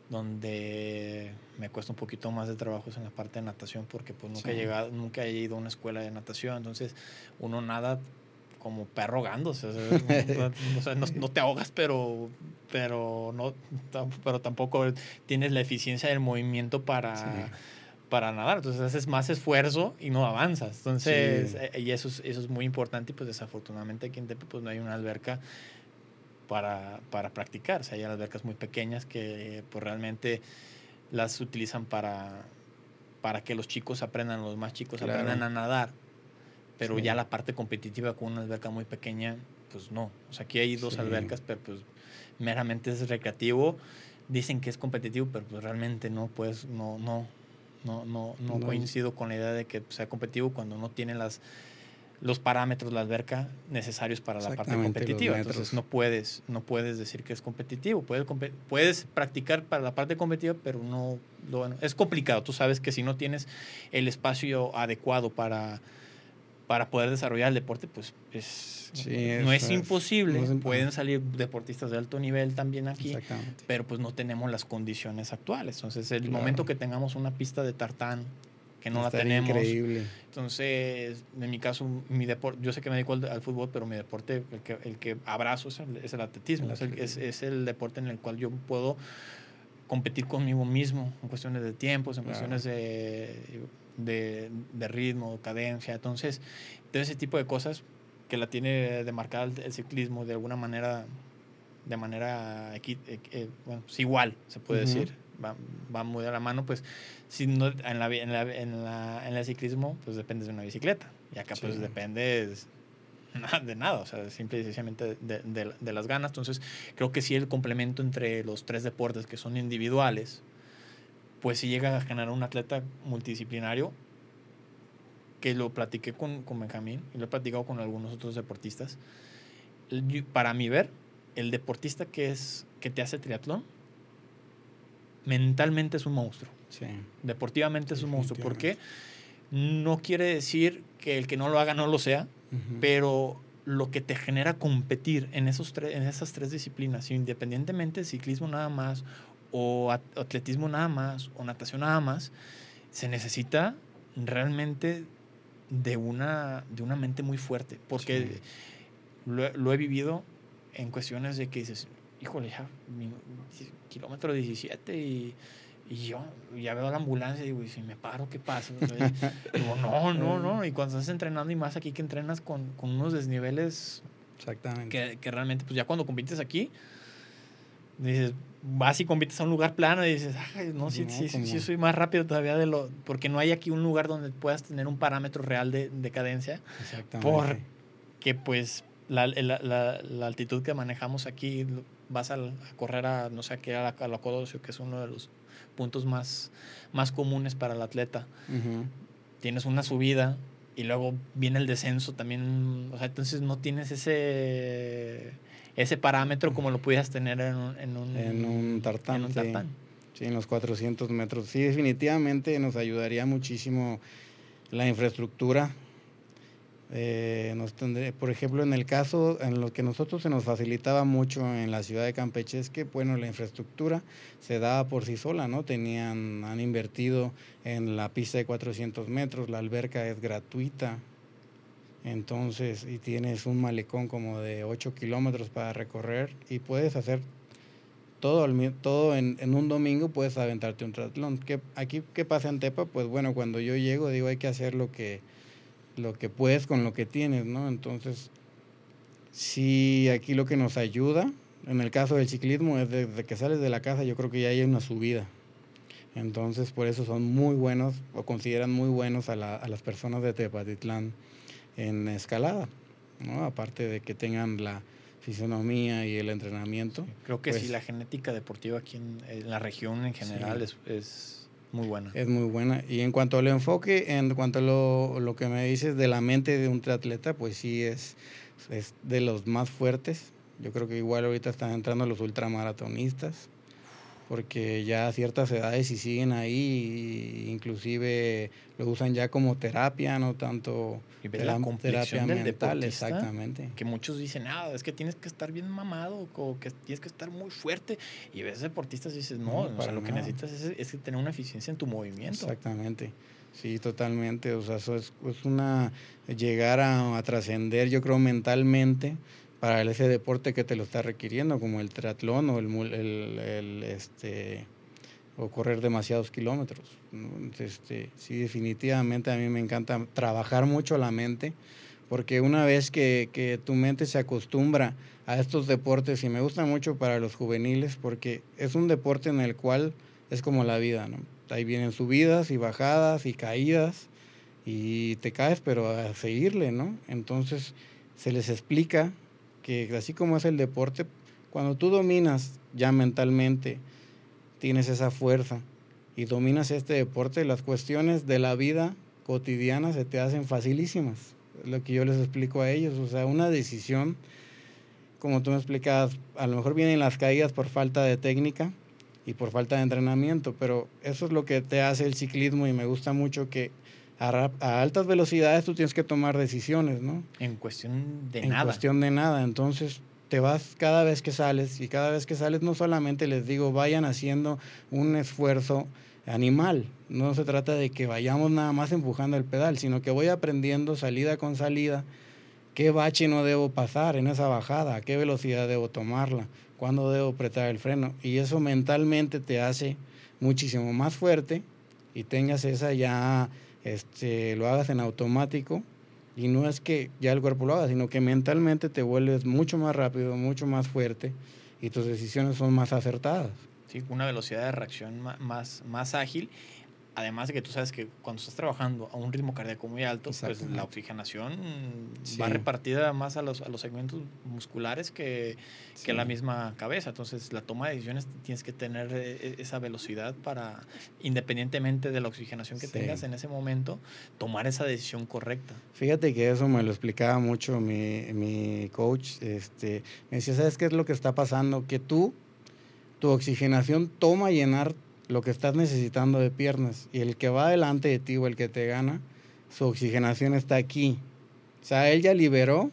donde me cuesta un poquito más de trabajo es en la parte de natación porque pues nunca he llegado, nunca he ido a una escuela de natación, entonces uno nada como perro gándose, no, te ahogas pero pero no pero tampoco tienes la eficiencia del movimiento para para nadar, entonces haces más esfuerzo y no avanzas, entonces eh, y eso es, eso es muy importante y pues desafortunadamente aquí en Tepe pues no hay una alberca para, para practicar. O sea, hay albercas muy pequeñas que pues, realmente las utilizan para, para que los chicos aprendan, los más chicos aprendan a nadar. Pero ya la parte competitiva con una alberca muy pequeña pues no. O sea, aquí hay dos albercas, pero pues meramente es recreativo. Dicen que es competitivo, pero pues realmente no, pues no, no, no, no, no, coincido con la idea de que sea competitivo cuando no tiene las los parámetros la alberca necesarios para la parte competitiva. Entonces no puedes, no puedes decir que es competitivo. Puedes, puedes practicar para la parte competitiva, pero no bueno, es complicado. Tú sabes que si no tienes el espacio adecuado para, para poder desarrollar el deporte, pues es, no es, imposible. Pueden salir deportistas de alto nivel también aquí, pero pues no tenemos las condiciones actuales. Entonces, el momento que tengamos una pista de tartán que no la tenemos. Increíble. Entonces, en mi caso, mi deporte, yo sé que me dedico al, fútbol, pero mi deporte, el que, el que abrazo es el, es el atletismo. Es, el, es, el, deporte en el cual yo puedo competir conmigo mismo en cuestiones de tiempos, en cuestiones de, de, de, ritmo, cadencia. Entonces, todo ese tipo de cosas que la tiene demarcada el, el ciclismo de alguna manera, de manera eh, bueno, es igual, se puede decir va, va, muy a la mano, pues si no, en, la, en, la, en, la, en el ciclismo, pues depende de una bicicleta. Y acá pues depende de nada, o sea, simple y sencillamente de, de, de, las ganas. Entonces, creo que sí el complemento entre los tres deportes que son individuales, pues sí llega a generar un atleta multidisciplinario que lo platiqué con, con Benjamín y lo he platicado con algunos otros deportistas. Para mi ver, el deportista que, es, que te hace triatlón mentalmente es un monstruo. Deportivamente es un monstruo. ¿Por qué? No quiere decir que el que no lo haga no lo sea, pero lo que te genera competir en, esos en esas tres disciplinas, independientemente de ciclismo nada más, o atletismo nada más, o natación nada más, se necesita realmente de una, de una mente muy fuerte. Porque lo, lo, he vivido en cuestiones de que dices, híjole, ya, kilómetro 17 y, y yo ya veo la ambulancia y digo, ¿y si me paro, qué pasa? digo, no, no, no. Y cuando estás entrenando y más aquí que entrenas con, con unos desniveles Exactamente. Que, que, realmente, pues ya cuando compites aquí, dices, vas y compites a un lugar plano y dices, Ay, no, sí, sí, sí, soy más rápido todavía de lo... Porque no hay aquí un lugar donde puedas tener un parámetro real de, de cadencia. Exactamente. Porque, pues, la, la, la, la altitud que manejamos aquí vas a, correr a, no sé, aquí a, a la que es uno de los puntos más, más comunes para el atleta. Tienes una subida y luego viene el descenso también, o sea, entonces no tienes ese, ese parámetro como lo pudieras tener en un, en un, en un tartán. En tartán. Sí. en los 400 metros. Sí, definitivamente nos ayudaría muchísimo la infraestructura eh, nos por ejemplo, en el caso en lo que nosotros se nos facilitaba mucho en la ciudad de Campeche es que, bueno, la infraestructura se daba por sí sola, ¿no? Tenían, han invertido en la pista de 400 metros, la alberca es gratuita, entonces, y tienes un malecón como de 8 kilómetros para recorrer y puedes hacer todo, todo en, en, un domingo, puedes aventarte un triatlón. ¿Qué, aquí, ¿qué pasa en Tepa? Pues bueno, cuando yo llego digo, hay que hacer lo que lo que puedes con lo que tienes, ¿no? Entonces, sí, aquí lo que nos ayuda, en el caso del ciclismo, es desde que sales de la casa, yo creo que ya hay una subida. Entonces, por eso son muy buenos o consideran muy buenos a, la, a las personas de Tepatitlán en escalada, ¿no? Aparte de que tengan la fisonomía y el entrenamiento. creo que sí, pues la genética deportiva aquí en, la región en general es, es muy buena. Es muy buena. Y en cuanto al enfoque, en cuanto a lo, lo que me dices de la mente de un triatleta, pues sí es, es de los más fuertes. Yo creo que igual ahorita están entrando los ultramaratonistas porque ya a ciertas edades y siguen ahí, inclusive lo usan ya como terapia, no tanto la terapia mental, exactamente. Que muchos dicen, ah, es que tienes que estar bien mamado, o que tienes que estar muy fuerte, y ves deportistas y dices, no, o sea, lo que necesitas es, es, tener una eficiencia en tu movimiento. Exactamente. Sí, totalmente. O sea, eso es, es una llegar a, a trascender, yo creo, mentalmente para ese deporte que te lo está requiriendo, como el triatlón o el, el, este o correr demasiados kilómetros. Este, sí, definitivamente a mí me encanta trabajar mucho la mente, porque una vez que, que, tu mente se acostumbra a estos deportes, y me gusta mucho para los juveniles, porque es un deporte en el cual es como la vida, ¿no? Ahí vienen subidas y bajadas y caídas, y te caes, pero a seguirle, ¿no? Entonces se les explica porque así como es el deporte, cuando tú dominas ya mentalmente, tienes esa fuerza y dominas este deporte, las cuestiones de la vida cotidiana se te hacen facilísimas. lo que yo les explico a ellos. O sea, una decisión, como tú me explicabas, a lo mejor vienen las caídas por falta de técnica y por falta de entrenamiento, pero eso es lo que te hace el ciclismo y me gusta mucho que a, altas velocidades tú tienes que tomar decisiones, ¿no? En cuestión de nada. En cuestión de nada. Entonces, te vas cada vez que sales y cada vez que sales no solamente les digo vayan haciendo un esfuerzo animal, no se trata de que vayamos nada más empujando el pedal, sino que voy aprendiendo salida con salida qué bache no debo pasar en esa bajada, a qué velocidad debo tomarla, cuándo debo apretar el freno. Y eso mentalmente te hace muchísimo más fuerte y tengas esa ya este lo hagas en automático y no es que ya el cuerpo lo haga, sino que mentalmente te vuelves mucho más rápido, mucho más fuerte y tus decisiones son más acertadas. Sí, una velocidad de reacción más, más ágil además de que tú sabes que cuando estás trabajando a un ritmo cardíaco muy alto, pues la oxigenación va repartida más a los, a los segmentos musculares que, que la misma cabeza. Entonces, la toma de decisiones tienes que tener eh, e, esa velocidad para, independientemente de la oxigenación que tengas en ese momento, tomar esa decisión correcta. Fíjate que eso me lo explicaba mucho mi, mi coach. Este, me decía, ¿sabes qué es lo que está pasando? Que tú, tu oxigenación toma llenar lo que estás necesitando de piernas. Y el que va delante de ti o el que te gana, su oxigenación está aquí. O sea, él ya liberó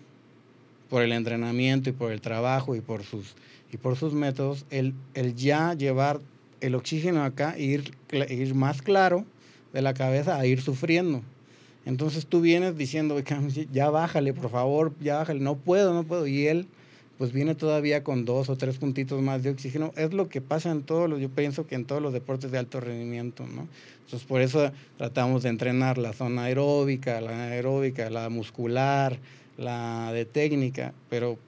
por el entrenamiento y por el trabajo y por sus, y por sus métodos, el, el ya llevar el oxígeno acá e ir, ir más claro de la cabeza a ir sufriendo. Entonces tú vienes diciendo, ya bájale, por favor, ya bájale, no puedo, no puedo. Y él pues viene todavía con dos o tres puntitos más de oxígeno. Es lo que pasa en todos los, yo pienso que en todos los deportes de alto rendimiento, ¿no? Entonces por eso tratamos de entrenar la zona aeróbica, la aeróbica, la muscular, la de técnica, pero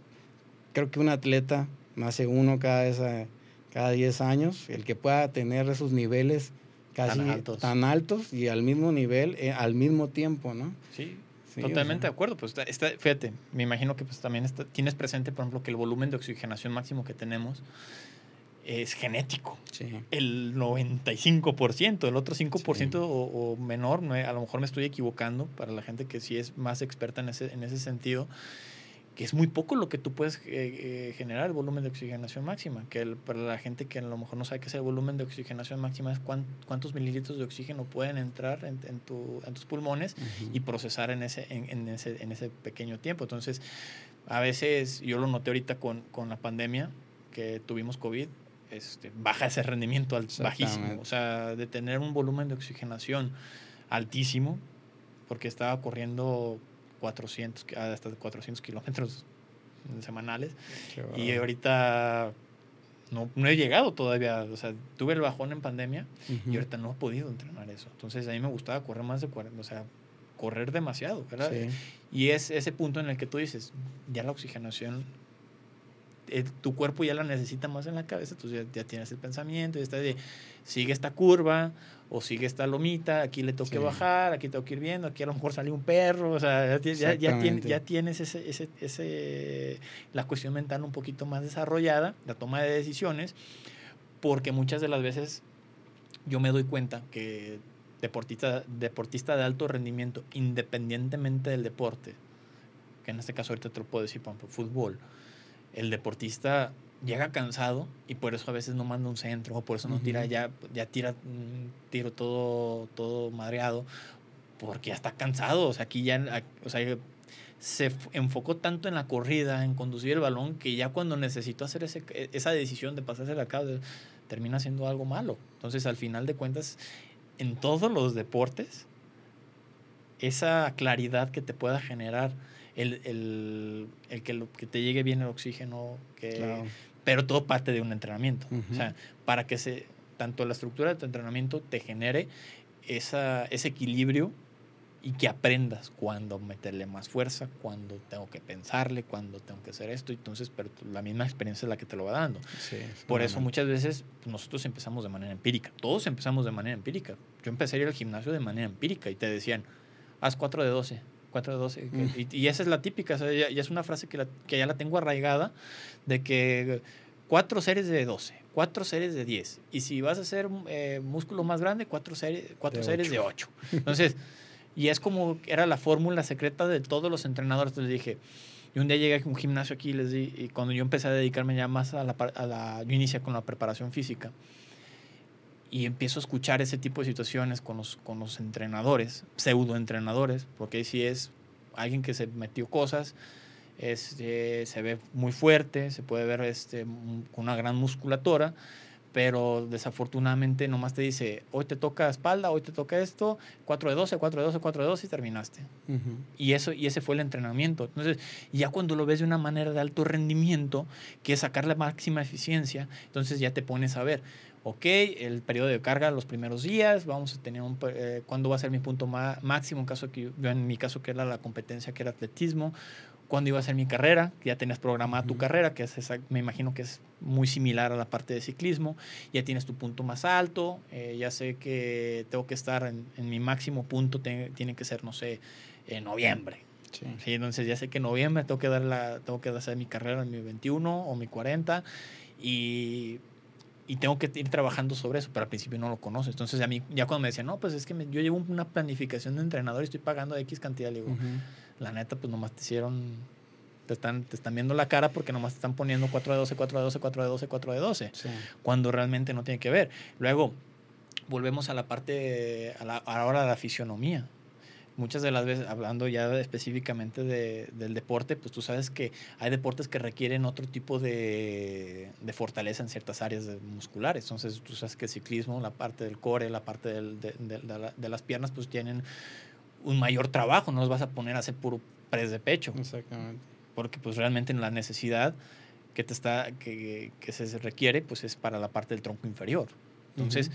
creo que un atleta nace uno cada, esa, cada 10 años, el que pueda tener esos niveles casi tan altos, y al mismo nivel, eh, al mismo tiempo, ¿no? Sí, Totalmente de acuerdo. Pues está, fíjate, me imagino que pues también está, tienes presente, por ejemplo, que el volumen de oxigenación máximo que tenemos es genético. Sí. El 95%, el otro 5% o, menor, a lo mejor me estoy equivocando para la gente que sí es más experta en ese, en ese sentido que es muy poco lo que tú puedes eh, eh, generar el volumen de oxigenación máxima, que para la gente que a lo mejor no sabe qué es el volumen de oxigenación máxima es cuántos mililitros de oxígeno pueden entrar en, en, tu, en tus pulmones y procesar en ese, en, ese, en ese pequeño tiempo. Entonces, a veces, yo lo noté ahorita con, con la pandemia, que tuvimos COVID, este, baja ese rendimiento al, bajísimo, o sea, de tener un volumen de oxigenación altísimo, porque estaba corriendo 400, hasta 400 kilómetros semanales. Y ahorita no, no, he llegado todavía. O sea, tuve el bajón en pandemia y ahorita no he podido entrenar eso. Entonces a mí me gustaba correr más de 40, o sea, correr demasiado, ¿verdad? Y es ese punto en el que tú dices, ya la oxigenación eh, tu cuerpo ya la necesita más en la cabeza, entonces ya, tienes el pensamiento, ya está de, sigue esta curva o sigue esta lomita, aquí le tengo que bajar, aquí tengo que ir viendo, aquí a lo mejor salió un perro, o sea, ya, ya, ya tienes ese, ese, ese, la cuestión mental un poquito más desarrollada, la toma de decisiones, porque muchas de las veces yo me doy cuenta que deportista, deportista de alto rendimiento, independientemente del deporte, que en este caso ahorita te lo puedo decir, por ejemplo, fútbol, el deportista llega cansado y por eso a veces no manda un centro o por eso no tira ya ya tira un tiro todo todo madreado porque ya está cansado. O sea aquí ya o sea se enfocó tanto en la corrida en conducir el balón que ya cuando necesitó hacer ese, esa decisión de pasarse la cabo termina siendo algo malo. Entonces al final de cuentas en todos los deportes esa claridad que te pueda generar el, el, el que, lo, que te llegue bien el oxígeno, que, pero todo parte de un entrenamiento. O sea, para que se, tanto la estructura de tu entrenamiento te genere esa, ese equilibrio y que aprendas cuándo meterle más fuerza, cuándo tengo que pensarle, cuándo tengo que hacer esto. Entonces, pero la misma experiencia es la que te lo va dando. Por eso muchas veces nosotros empezamos de manera empírica. Todos empezamos de manera empírica. Yo empecé a ir al gimnasio de manera empírica y te decían, haz 4 de 12, 4 de 12. y, y, esa es la típica, o sea, ya, es una frase que, que ya la tengo arraigada, de que cuatro series de 12, cuatro series de 10. Y si vas a hacer eh, músculo más grande, cuatro, series, cuatro series de 8. Entonces, y es como era la fórmula secreta de todos los entrenadores. Entonces dije, y un día llegué a un gimnasio aquí y les di, y cuando yo empecé a dedicarme ya más a la, a la yo inicié con la preparación física y empiezo a escuchar ese tipo de situaciones con los, con los entrenadores, pseudo entrenadores, porque si es alguien que se metió cosas, este, se ve muy fuerte, se puede ver este, con una gran musculatura, pero desafortunadamente nomás te dice, hoy te toca espalda, hoy te toca esto, 4 de 12, 4 de 12, 4 de 12 y terminaste. y, eso, y ese fue el entrenamiento. Entonces, ya cuando lo ves de una manera de alto rendimiento, que es sacar la máxima eficiencia, entonces ya te pones a ver, ok, el periodo de carga los primeros días, vamos a tener un, eh, cuándo va a ser mi punto máximo, en, caso que, en mi caso que era la competencia, que era atletismo, cuándo iba a ser mi carrera, ya tenías programada tu carrera, que es me imagino que es muy similar a la parte de ciclismo, ya tienes tu punto más alto, eh, ya sé que tengo que estar en, mi máximo punto, tiene que ser, no sé, en noviembre. Sí. Entonces ya sé que en noviembre tengo que, dar la, tengo que hacer mi carrera en mi 21 o mi 40 y y tengo que ir trabajando sobre eso, pero al principio no lo conoces. Entonces, a mí, ya cuando me decían, no, pues es que yo llevo una planificación de entrenador y estoy pagando X cantidad, le digo, la neta, pues nomás te hicieron, te están, te están viendo la cara porque nomás te están poniendo 4 de 12, 4 de 12, 4 de 12, 4 de 12, cuando realmente no tiene que ver. Luego, volvemos a la parte, a la, a la hora de la fisionomía. Muchas de las veces, hablando ya específicamente de, del deporte, pues tú sabes que hay deportes que requieren otro tipo de, de fortaleza en ciertas áreas musculares. Entonces, tú sabes que el ciclismo, la parte del core, la parte del, de, las piernas, pues tienen un mayor trabajo, no los vas a poner a hacer puro press de pecho. Exactamente. Porque pues realmente la necesidad que, te está, que, que se requiere pues es para la parte del tronco inferior. Entonces,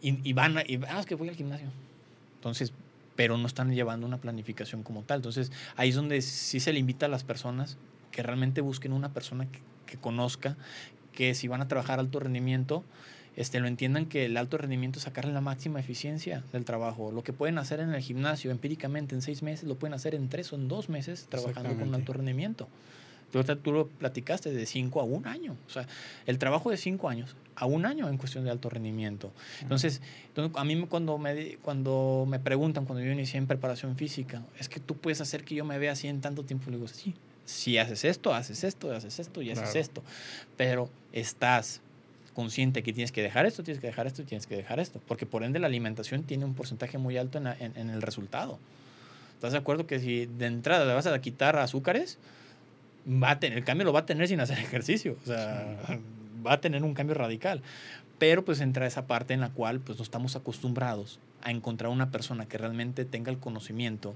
y, y, van, a, y, ah, es que voy al gimnasio. Entonces, pero no están llevando una planificación como tal. Entonces, ahí es donde sí se le invita a las personas que realmente busquen una persona que, que conozca, que si van a trabajar alto rendimiento, este, lo entiendan que el alto rendimiento es sacarle la máxima eficiencia del trabajo. Lo que pueden hacer en el gimnasio empíricamente en seis meses, lo pueden hacer en tres o en dos meses trabajando con alto rendimiento. Tú, tú lo platicaste de cinco a un año. O sea, el trabajo de cinco años a un año en cuestión de alto rendimiento. Entonces, a mí cuando me, cuando me preguntan, cuando yo inicié en preparación física, es que tú puedes hacer que yo me vea así en tanto tiempo. Le digo, sí, si haces esto, haces esto, haces esto y haces esto. Pero estás consciente que tienes que dejar esto, tienes que dejar esto, tienes que dejar esto, porque por ende la alimentación tiene un porcentaje muy alto en, en, el resultado. ¿Estás de acuerdo que si de entrada le vas a quitar azúcares, va a tener, el cambio lo va a tener sin hacer ejercicio, o sea, va a tener un cambio radical. Pero pues entra esa parte en la cual pues no estamos acostumbrados a encontrar una persona que realmente tenga el conocimiento,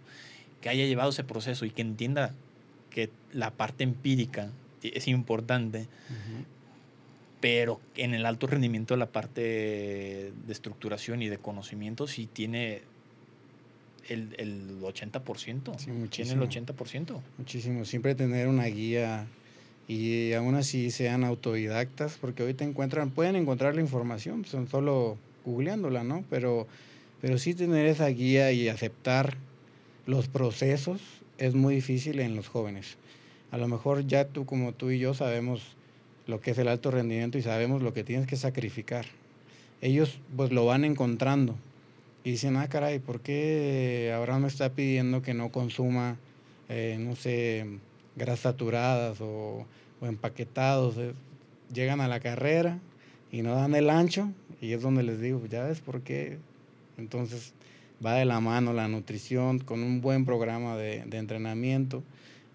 que haya llevado ese proceso y que entienda que la parte empírica es importante, pero en el alto rendimiento la parte de estructuración y de conocimiento sí tiene el, el 80%. Sí, Tiene el 80%. Muchísimo. Siempre tener una guía y aún así sean autodidactas, porque hoy te encuentran, pueden encontrar la información, son solo googleándola, ¿no? Pero, pero sí tener esa guía y aceptar los procesos es muy difícil en los jóvenes. A lo mejor ya tú como tú y yo sabemos lo que es el alto rendimiento y sabemos lo que tienes que sacrificar. Ellos pues lo van encontrando y dicen, ah, caray, ¿por qué Abraham me está pidiendo que no consuma, eh, no sé, grasas saturadas o, o empaquetados? Eh, llegan a la carrera y no dan el ancho y es donde les digo, ya ves por qué. Entonces va de la mano la nutrición con un buen programa de, de entrenamiento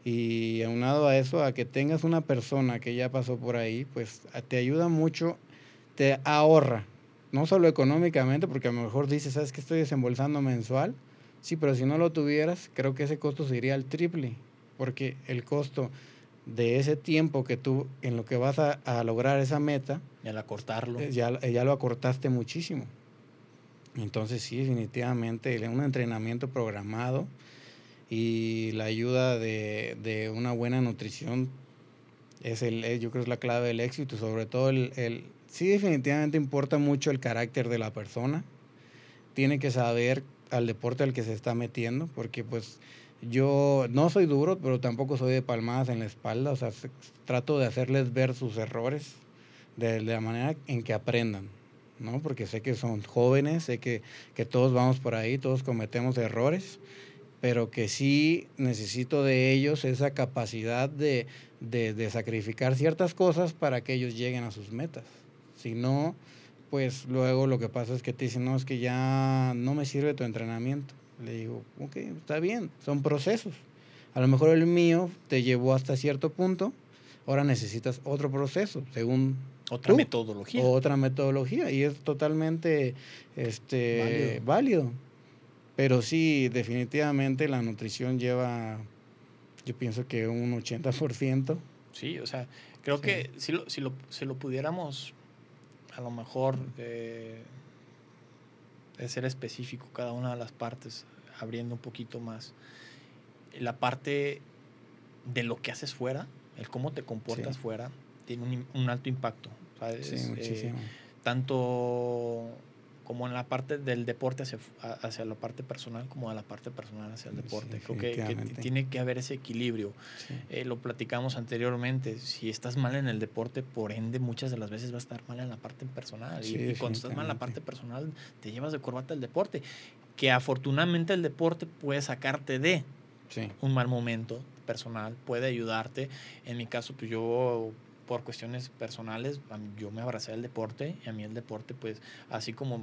y aunado a eso, a que tengas una persona que ya pasó por ahí, pues te ayuda mucho, te ahorra, no solo económicamente, porque a lo mejor dices, ¿sabes que estoy desembolsando mensual? Sí, pero si no lo tuvieras, creo que ese costo sería el triple, porque el costo de ese tiempo que tú, en lo que vas a, lograr esa meta, y al acortarlo, eh, ya, ya lo acortaste muchísimo. Entonces sí, definitivamente un entrenamiento programado y la ayuda de, de una buena nutrición es el, yo creo es la clave del éxito, sobre todo el, el, sí definitivamente importa mucho el carácter de la persona, tiene que saber al deporte al que se está metiendo, porque pues yo no soy duro, pero tampoco soy de palmadas en la espalda, o sea, trato de hacerles ver sus errores de, la manera en que aprendan, ¿no? Porque sé que son jóvenes, sé que, que todos vamos por ahí, todos cometemos errores, pero que sí necesito de ellos esa capacidad de, de, de sacrificar ciertas cosas para que ellos lleguen a sus metas. Si no, pues luego lo que pasa es que te dicen, no, es que ya no me sirve tu entrenamiento. Le digo, ok, está bien, son procesos. A lo mejor el mío te llevó hasta cierto punto, ahora necesitas otro proceso, según otra metodología. Otra metodología, y es totalmente este, válido. Pero sí, definitivamente la nutrición lleva, yo pienso que un 80%. Sí, o sea, creo que si lo, si, lo, si lo pudiéramos a lo mejor de, ser específico cada una de las partes, abriendo un poquito más. La parte de lo que haces fuera, el cómo te comportas fuera, tiene un, alto impacto. Sí, eh, tanto como en la parte del deporte hacia, hacia la parte personal, como a la parte personal hacia el deporte. Creo que, tiene que haber ese equilibrio. Eh, lo platicamos anteriormente, si estás mal en el deporte, por ende muchas de las veces vas a estar mal en la parte personal. y, cuando estás mal en la parte personal, te llevas de corbata el deporte. Que afortunadamente el deporte puede sacarte de un mal momento personal, puede ayudarte. En mi caso, pues yo por cuestiones personales, yo me abracé al deporte y a mí el deporte, pues así como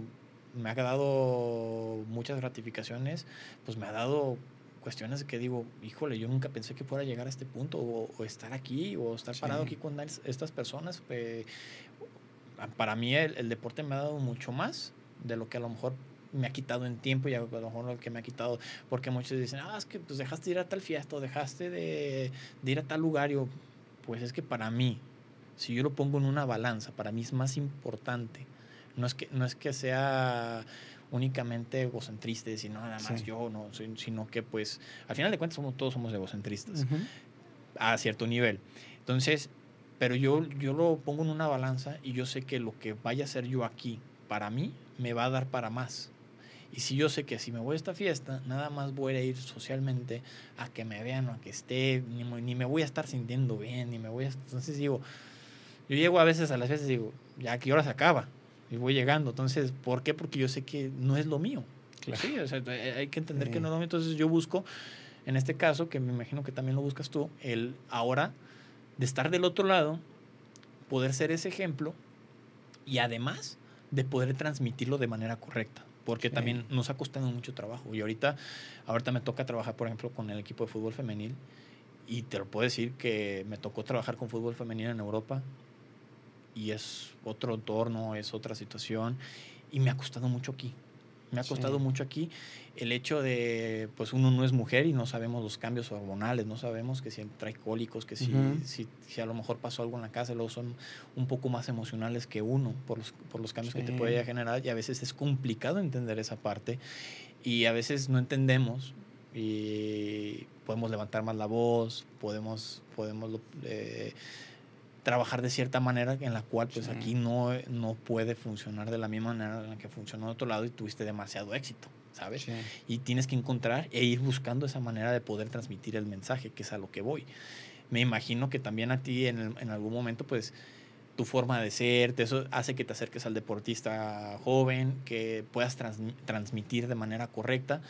me ha dado muchas gratificaciones, pues me ha dado cuestiones que digo, híjole, yo nunca pensé que fuera a llegar a este punto, o, estar aquí, o estar parado aquí con estas personas. para mí el, deporte me ha dado mucho más de lo que a lo mejor me ha quitado en tiempo y a lo mejor lo que me ha quitado, porque muchos dicen, ah, es que pues dejaste de ir a tal fiesta, o dejaste de, de ir a tal lugar, yo, pues es que para mí, si yo lo pongo en una balanza, para mí es más importante. No es que, no es que sea únicamente egocentrista, sino nada más yo, no, sino que pues al final de cuentas somos, todos somos egocentristas a cierto nivel. Entonces, pero yo, yo lo pongo en una balanza y yo sé que lo que vaya a hacer yo aquí para mí me va a dar para más. Y si yo sé que si me voy a esta fiesta, nada más voy a ir socialmente a que me vean o a que esté, ni, ni me voy a estar sintiendo bien, ni me voy a... Entonces digo, yo llego a veces a las veces y digo, ya a qué hora se acaba. Y voy llegando. Entonces, ¿por qué? Porque yo sé que no es lo mío. Claro. Sí, o sea, hay que entender que no es lo mío. Entonces yo busco, en este caso, que me imagino que también lo buscas tú, el ahora de estar del otro lado, poder ser ese ejemplo y además de poder transmitirlo de manera correcta. Porque también nos ha costado mucho trabajo. Y ahorita, ahorita me toca trabajar, por ejemplo, con el equipo de fútbol femenil. Y te lo puedo decir que me tocó trabajar con fútbol femenil en Europa y es otro entorno, es otra situación. Y me ha costado mucho aquí. Me ha costado mucho aquí el hecho de, pues uno no es mujer y no sabemos los cambios hormonales, no sabemos que si trae cólicos, que si, si, a lo mejor pasó algo en la casa, luego son un poco más emocionales que uno por los, por los cambios que te puede generar y a veces es complicado entender esa parte y a veces no entendemos y podemos levantar más la voz, podemos, podemos eh, trabajar de cierta manera en la cual pues aquí no, no puede funcionar de la misma manera en la que funcionó en otro lado y tuviste demasiado éxito, ¿sabes? Y tienes que encontrar e ir buscando esa manera de poder transmitir el mensaje, que es a lo que voy. Me imagino que también a ti en, en algún momento pues tu forma de ser, eso hace que te acerques al deportista joven, que puedas transmitir de manera correcta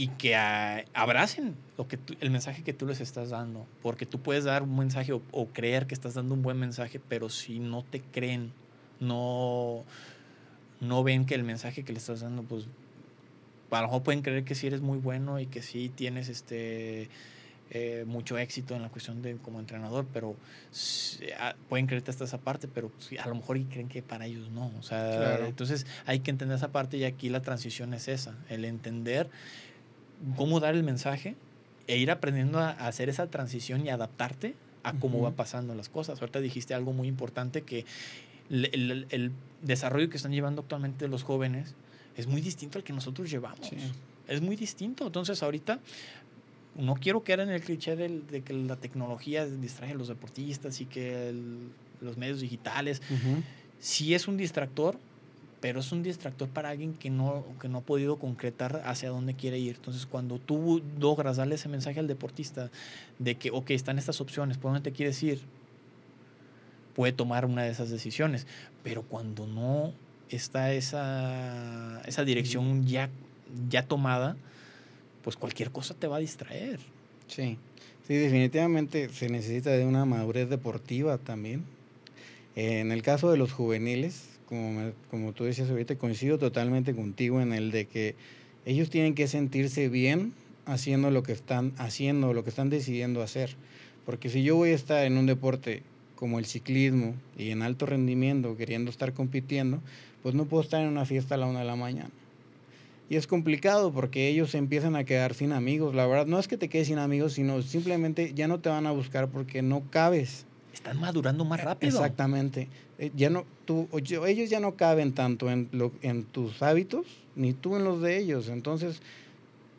y que abracen lo que el mensaje que tú les estás dando, porque tú puedes dar un mensaje o, creer que estás dando un buen mensaje, pero si no te creen, no, no ven que el mensaje que le estás dando, pues a lo mejor pueden creer que sí eres muy bueno y que sí tienes este eh, mucho éxito en la cuestión de como entrenador, pero ah, pueden creerte hasta esa parte, pero a lo mejor creen que para ellos no. O sea, entonces hay que entender esa parte y aquí la transición es esa, el entender cómo dar el mensaje e ir aprendiendo a, hacer esa transición y adaptarte a cómo va pasando las cosas. Ahorita dijiste algo muy importante que el, desarrollo que están llevando actualmente los jóvenes es muy distinto al que nosotros llevamos. Es muy distinto. Entonces ahorita no quiero quedar en el cliché de, que la tecnología distrae a los deportistas y que los medios digitales, si es un distractor, pero es un distractor para alguien que no, que no ha podido concretar hacia dónde quiere ir. Entonces, cuando tú logras darle ese mensaje al deportista de que, ok, están estas opciones, ¿por dónde te quieres ir? Puede tomar una de esas decisiones, pero cuando no está esa, esa dirección ya, ya tomada, pues cualquier cosa te va a distraer. Sí, sí, definitivamente se necesita de una madurez deportiva también. En el caso de los juveniles, como, como tú decías ahorita, coincido totalmente contigo en el de que ellos tienen que sentirse bien haciendo lo que están haciendo, lo que están decidiendo hacer. Porque si yo voy a estar en un deporte como el ciclismo y en alto rendimiento, queriendo estar compitiendo, pues no puedo estar en una fiesta a la una de la mañana. Y es complicado porque ellos empiezan a quedar sin amigos. La verdad, no es que te quedes sin amigos, sino simplemente ya no te van a buscar porque no cabes. Están madurando más rápido. Exactamente. Eh, ya no, tú, ellos ya no caben tanto en, tus hábitos, ni tú en los de ellos. Entonces,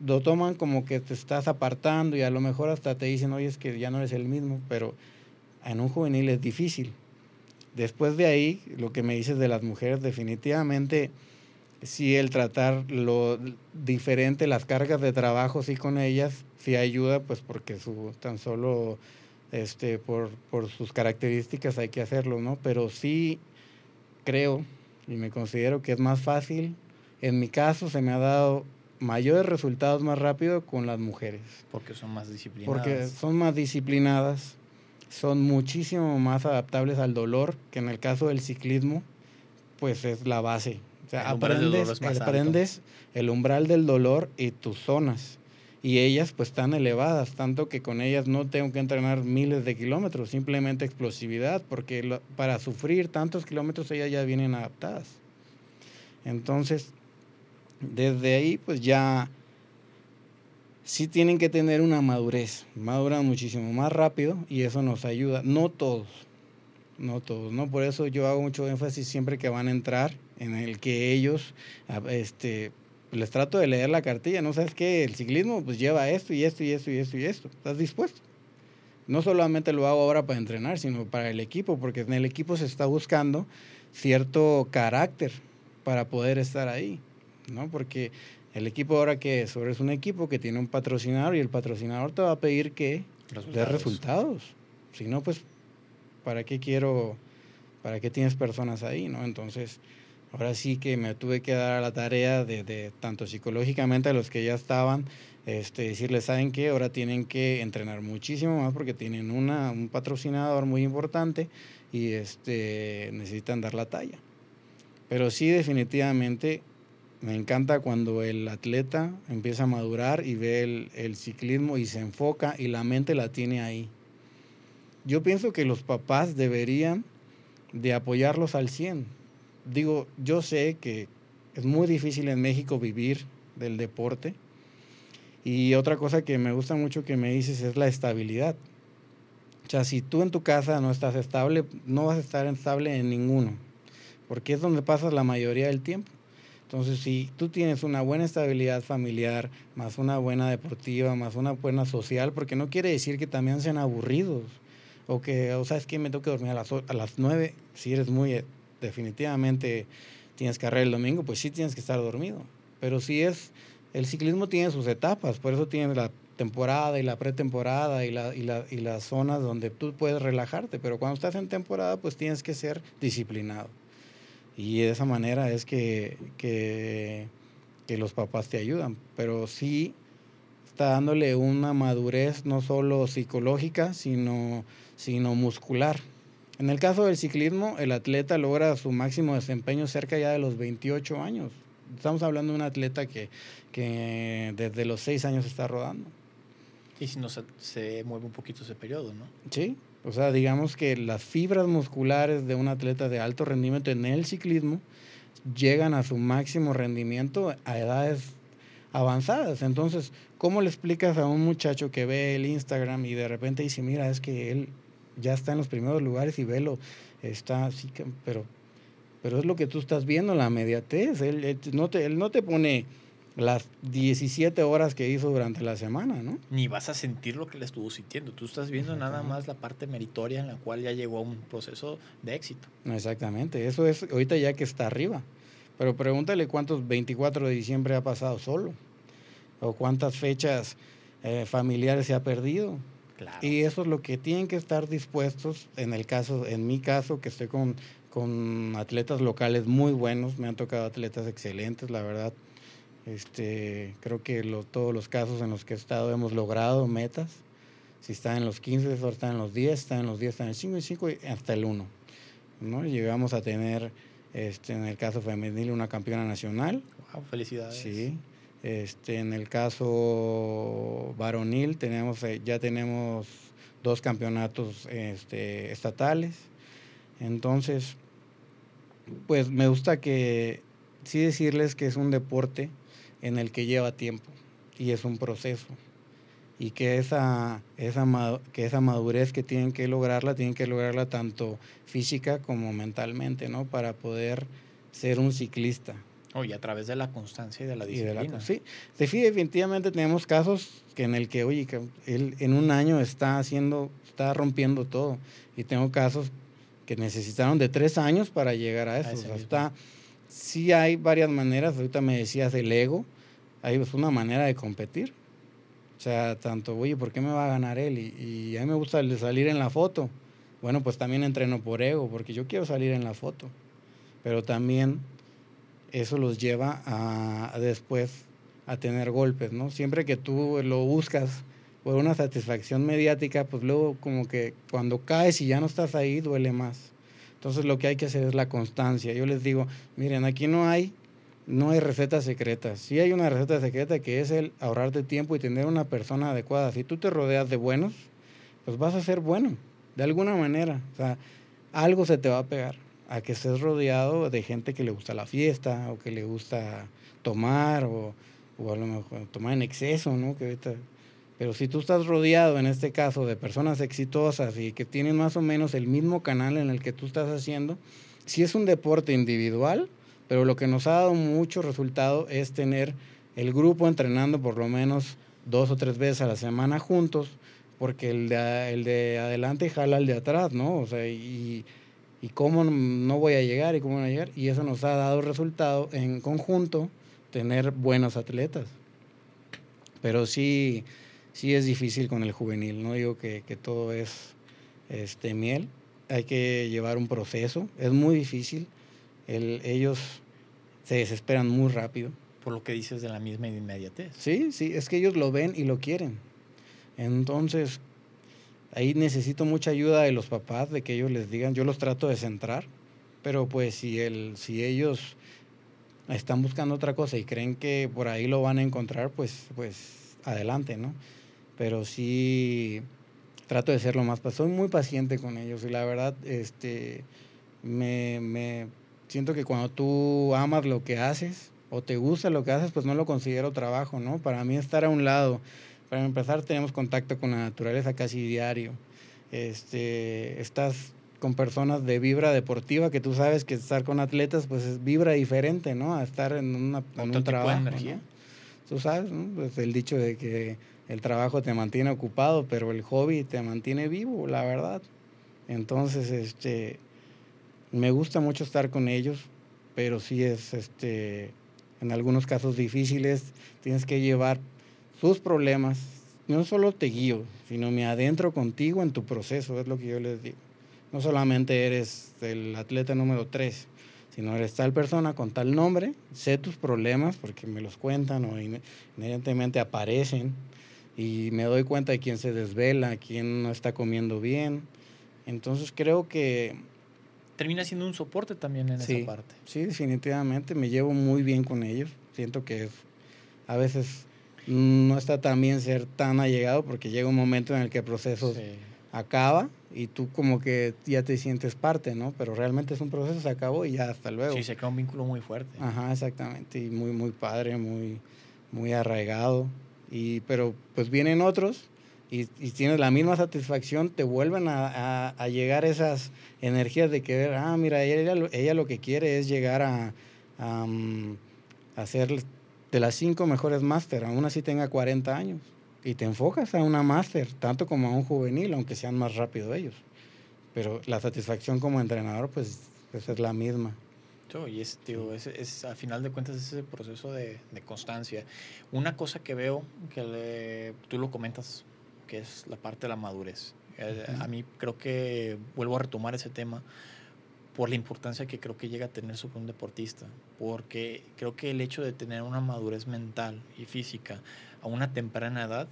lo toman como que te estás apartando y a lo mejor hasta te dicen, oye, es que ya no eres el mismo, pero en un juvenil es difícil. Después de ahí, lo que me dices de las mujeres, definitivamente sí el tratar lo diferente, las cargas de trabajo, sí con ellas, sí ayuda, pues porque su, tan solo este, por, por sus características hay que hacerlo, ¿no? Pero sí creo y me considero que es más fácil. En mi caso se me ha dado mayores resultados más rápido con las mujeres. Porque son más disciplinadas. Porque son más disciplinadas, son muchísimo más adaptables al dolor, que en el caso del ciclismo, pues es la base sea, aprendes, aprendes el umbral del dolor y tus zonas. Y ellas pues están elevadas, tanto que con ellas no tengo que entrenar miles de kilómetros, simplemente explosividad, porque para sufrir tantos kilómetros ellas ya vienen adaptadas. Entonces, desde ahí pues ya sí tienen que tener una madurez, maduran muchísimo más rápido y eso nos ayuda, no todos, no todos, ¿no? Por eso yo hago mucho énfasis siempre que van a entrar en el que ellos, este, les trato de leer la cartilla, ¿no sabes qué? El ciclismo pues lleva esto y esto y esto y esto y esto. ¿Estás dispuesto? No solamente lo hago ahora para entrenar, sino para el equipo, porque en el equipo se está buscando cierto carácter para poder estar ahí, ¿no? Porque el equipo ahora que es, ahora es un equipo que tiene un patrocinador y el patrocinador te va a pedir que dé resultados. Si no, pues ¿para qué quiero, para qué tienes personas ahí, no? Entonces, ahora sí que me tuve que dar a la tarea de, de tanto psicológicamente a los que ya estaban, este, decirles, ¿saben qué? Ahora tienen que entrenar muchísimo más porque tienen una, un patrocinador muy importante y este, necesitan dar la talla. Pero sí, definitivamente, me encanta cuando el atleta empieza a madurar y ve el, el ciclismo y se enfoca y la mente la tiene ahí yo pienso que los papás deberían de apoyarlos al 100. Digo, yo sé que es muy difícil en México vivir del deporte. Y otra cosa que me gusta mucho que me dices es la estabilidad. O sea, si tú en tu casa no estás estable, no vas a estar estable en ninguno, porque es donde pasas la mayoría del tiempo. Entonces, si tú tienes una buena estabilidad familiar, más una buena deportiva, más una buena social, porque no quiere decir que también sean aburridos o que, o sabes que me tengo que dormir a las, a las 9, si eres muy, definitivamente tienes carrera el domingo, pues sí tienes que estar dormido. Pero si es, el ciclismo tiene sus etapas, por eso tiene la temporada y la pretemporada y, la, y, la, y las zonas donde tú puedes relajarte, pero cuando estás en temporada, pues tienes que ser disciplinado. Y de esa manera es que, que, que los papás te ayudan, pero sí está dándole una madurez no solo psicológica, sino sino muscular. En el caso del ciclismo, el atleta logra su máximo desempeño cerca ya de los 28 años. Estamos hablando de un atleta que, que desde los 6 años está rodando. Y si no se, se, mueve un poquito ese periodo, ¿no? Sí, o sea, digamos que las fibras musculares de un atleta de alto rendimiento en el ciclismo llegan a su máximo rendimiento a edades avanzadas. Entonces, ¿cómo le explicas a un muchacho que ve el Instagram y de repente dice, mira, es que él ya está en los primeros lugares y velo, está así, pero, pero es lo que tú estás viendo, la mediatez. Él, no, te, él no te pone las 17 horas que hizo durante la semana, ¿no? Ni vas a sentir lo que le estuvo sintiendo. Tú estás viendo nada más la parte meritoria en la cual ya llegó a un proceso de éxito. Exactamente, eso es ahorita ya que está arriba. pero pregúntale cuántos 24 de diciembre ha pasado solo o cuántas fechas eh, familiares se ha perdido. Y eso es lo que tienen que estar dispuestos, en el caso, en mi caso, que estoy con, con atletas locales muy buenos, me han tocado atletas excelentes, la verdad. Este, creo que todos los casos en los que he estado hemos logrado metas. Si están en los 15, están en los 10, están en los 10, están en el 5 y 5 y hasta el 1. ¿no? Llegamos a tener, este, en el caso femenil, una campeona nacional. Wow, felicidades. Sí, este, en el caso varonil tenemos, eh, ya tenemos dos campeonatos este, estatales. Entonces, pues me gusta que sí decirles que es un deporte en el que lleva tiempo y es un proceso y que esa, esa, que esa madurez que tienen que lograrla, tienen que lograrla tanto física como mentalmente, ¿no? Para poder ser un ciclista. Oye, a través de la constancia y de la disciplina. sí, definitivamente tenemos casos que en el que, oye, que él en un año está haciendo, está rompiendo todo. Y tengo casos que necesitaron de tres años para llegar a eso. o sea, está, sí hay varias maneras, ahorita me decías el ego, hay pues, una manera de competir. O sea, tanto, oye, ¿por qué me va a ganar él? Y, y a mí me gusta salir en la foto. Bueno, pues también entreno por ego, porque yo quiero salir en la foto. Pero también eso los lleva a, después a tener golpes, ¿no? Siempre que tú lo buscas por una satisfacción mediática, pues luego como que cuando caes y ya no estás ahí, duele más. Entonces lo que hay que hacer es la constancia. Yo les digo, miren, aquí no hay, no hay recetas secretas. Sí hay una receta secreta que es el ahorrarte tiempo y tener una persona adecuada. Si tú te rodeas de buenos, pues vas a ser bueno, de alguna manera. O sea, algo se te va a pegar a que estés rodeado de gente que le gusta la fiesta o que le gusta tomar o, o a lo mejor tomar en exceso, ¿no? Que pero si tú estás rodeado, en este caso, de personas exitosas y que tienen más o menos el mismo canal en el que tú estás haciendo, sí es un deporte individual, pero lo que nos ha dado mucho resultado es tener el grupo entrenando por lo menos dos o tres veces a la semana juntos, porque el de, el de adelante jala al de atrás, ¿no? O sea, y, y cómo no voy a llegar y cómo no a llegar. Y eso nos ha dado resultado en conjunto tener buenos atletas. Pero sí, sí es difícil con el juvenil, no digo que, todo es este, miel, hay que llevar un proceso, es muy difícil, el, ellos se desesperan muy rápido. Por lo que dices de la misma inmediatez. Sí, sí, es que ellos lo ven y lo quieren. Entonces, ahí necesito mucha ayuda de los papás, de que ellos les digan, yo los trato de centrar, pero pues si, el, si ellos están buscando otra cosa y creen que por ahí lo van a encontrar, pues, pues adelante, ¿no? Pero sí trato de ser lo más, soy muy paciente con ellos y la verdad, este, me, me siento que cuando tú amas lo que haces o te gusta lo que haces, pues no lo considero trabajo, ¿no? Para mí estar a un lado para empezar, tenemos contacto con la naturaleza casi diario. Este, estás con personas de vibra deportiva, que tú sabes que estar con atletas, pues es vibra diferente, ¿no? A estar en, una, un trabajo. Tú sabes, ¿no? Pues el dicho de que el trabajo te mantiene ocupado, pero el hobby te mantiene vivo, la verdad. Entonces, este, me gusta mucho estar con ellos, pero sí es, este, en algunos casos difíciles, tienes que llevar tus problemas, no solo te guío, sino me adentro contigo en tu proceso, es lo que yo les digo. No solamente eres el atleta número 3, sino eres tal persona con tal nombre, sé tus problemas porque me los cuentan o inmediatamente aparecen y me doy cuenta de quién se desvela, quién no está comiendo bien. Entonces creo que... Termina siendo un soporte también en esa parte. Sí, definitivamente, me llevo muy bien con ellos. Siento que a veces no está tan bien ser tan allegado porque llega un momento en el que el proceso acaba y tú como que ya te sientes parte, ¿no? Pero realmente es un proceso, se acabó y ya hasta luego. Sí, se crea un vínculo muy fuerte. Ajá, exactamente, y muy, muy padre, muy, muy arraigado. Y, pero pues vienen otros y, y tienes la misma satisfacción, te vuelven a, a, llegar esas energías de que, ah, mira, ella, ella lo que quiere es llegar a, a, mm, a hacer de las cinco mejores máster, aún así tenga 40 años. Y te enfocas a una máster, tanto como a un juvenil, aunque sean más rápido ellos. Pero la satisfacción como entrenador, pues, pues, es la misma. y es, tío, es, es, a final de cuentas es ese proceso de, de constancia. Una cosa que veo, que tú lo comentas, que es la parte de la madurez. Eh, a mí creo que vuelvo a retomar ese tema por la importancia que creo que llega a tener sobre un deportista, porque creo que el hecho de tener una madurez mental y física a una temprana edad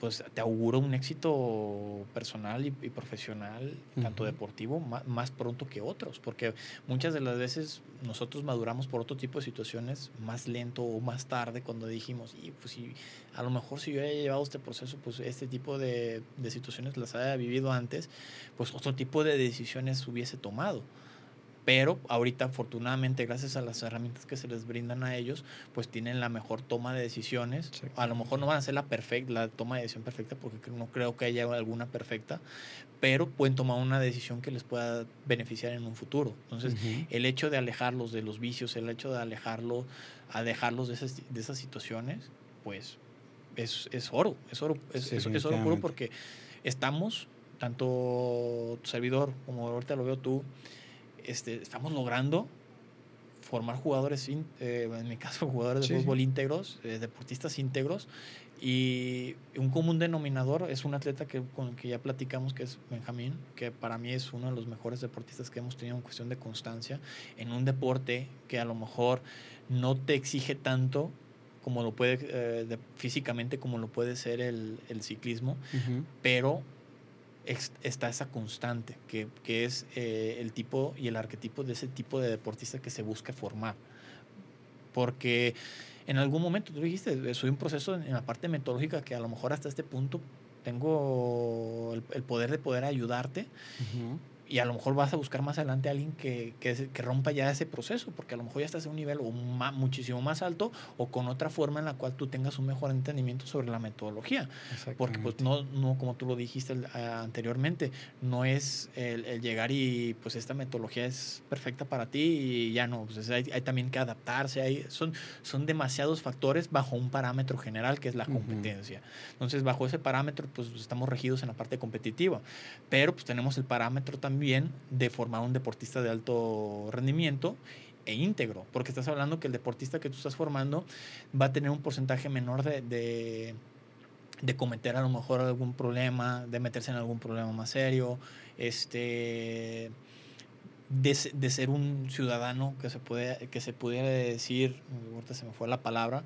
pues te auguro un éxito personal y, profesional, tanto deportivo, más, pronto que otros, porque muchas de las veces nosotros maduramos por otro tipo de situaciones más lento o más tarde cuando dijimos, y pues si a lo mejor si yo haya llevado este proceso, pues este tipo de, de situaciones las haya vivido antes, pues otro tipo de decisiones hubiese tomado pero ahorita afortunadamente gracias a las herramientas que se les brindan a ellos, pues tienen la mejor toma de decisiones. A lo mejor no van a ser la perfecta, la toma de decisión perfecta porque no creo que haya alguna perfecta, pero pueden tomar una decisión que les pueda beneficiar en un futuro. Entonces, el hecho de alejarlos de los vicios, el hecho de alejarlos, a dejarlos de esas, de esas situaciones, pues es, es oro, es oro, es, es oro puro porque estamos, tanto tu servidor como ahorita lo veo tú, este, estamos logrando formar jugadores, eh, en mi caso, jugadores de fútbol íntegros, eh, deportistas íntegros. Y un común denominador es un atleta que, con el que ya platicamos, que es Benjamín, que para mí es uno de los mejores deportistas que hemos tenido en cuestión de constancia, en un deporte que a lo mejor no te exige tanto como lo puede, eh, físicamente como lo puede ser el, el ciclismo, pero está esa constante, que, que es eh, el tipo y el arquetipo de ese tipo de deportista que se busca formar. Porque en algún momento, tú dijiste, soy un proceso en la parte metodológica que a lo mejor hasta este punto tengo el, poder de poder ayudarte y a lo mejor vas a buscar más adelante a alguien que, que, que, rompa ya ese proceso, porque a lo mejor ya estás en un nivel o muchísimo más alto o con otra forma en la cual tú tengas un mejor entendimiento sobre la metodología. Porque pues no, no, como tú lo dijiste anteriormente, no es el, llegar y pues esta metodología es perfecta para ti y ya no, pues hay, hay, también que adaptarse, hay, son, son demasiados factores bajo un parámetro general que es la competencia. Entonces bajo ese parámetro pues estamos regidos en la parte competitiva, pero pues tenemos el parámetro también bien de formar un deportista de alto rendimiento e íntegro, porque estás hablando que el deportista que tú estás formando va a tener un porcentaje menor de, de, cometer a lo mejor algún problema, de meterse en algún problema más serio, este, de, de, ser un ciudadano que se, puede, que se pudiera decir, se me fue la palabra,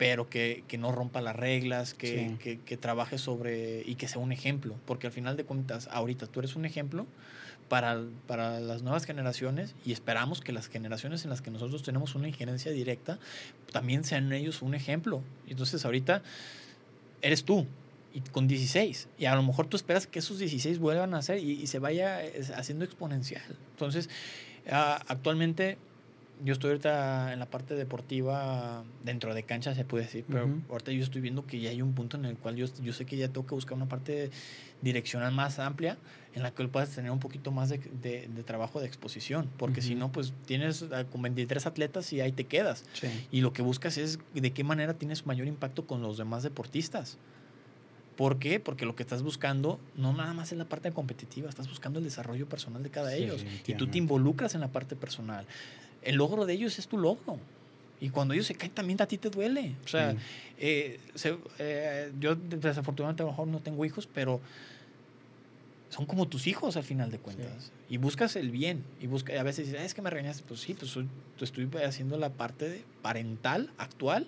pero que, que, no rompa las reglas, que, que, que, trabaje sobre y que sea un ejemplo, porque al final de cuentas, ahorita tú eres un ejemplo para, para las nuevas generaciones y esperamos que las generaciones en las que nosotros tenemos una injerencia directa también sean ellos un ejemplo. Entonces ahorita eres tú, y con 16. Y a lo mejor tú esperas que esos 16 vuelvan a ser y, y se vaya haciendo exponencial. Entonces, ah, actualmente yo estoy ahorita en la parte deportiva, dentro de cancha se puede decir, pero ahorita yo estoy viendo que ya hay un punto en el cual yo, yo sé que ya tengo que buscar una parte direccional más amplia en la cual puedas tener un poquito más de, de, trabajo de exposición, porque si no, pues tienes ah, con 23 atletas y ahí te quedas. Y lo que buscas es de qué manera tienes mayor impacto con los demás deportistas. ¿Por qué? Porque lo que estás buscando no nada más es la parte competitiva, estás buscando el desarrollo personal de cada de ellos. Y tú te involucras en la parte personal el logro de ellos es tu logro. Y cuando ellos se caen, también a ti te duele. O sea, eh, eh, yo desafortunadamente a lo mejor no tengo hijos, pero son como tus hijos al final de cuentas. Y buscas el bien. Y busca, a veces dices, es que me regañaste. Pues sí, pues estoy haciendo la parte parental actual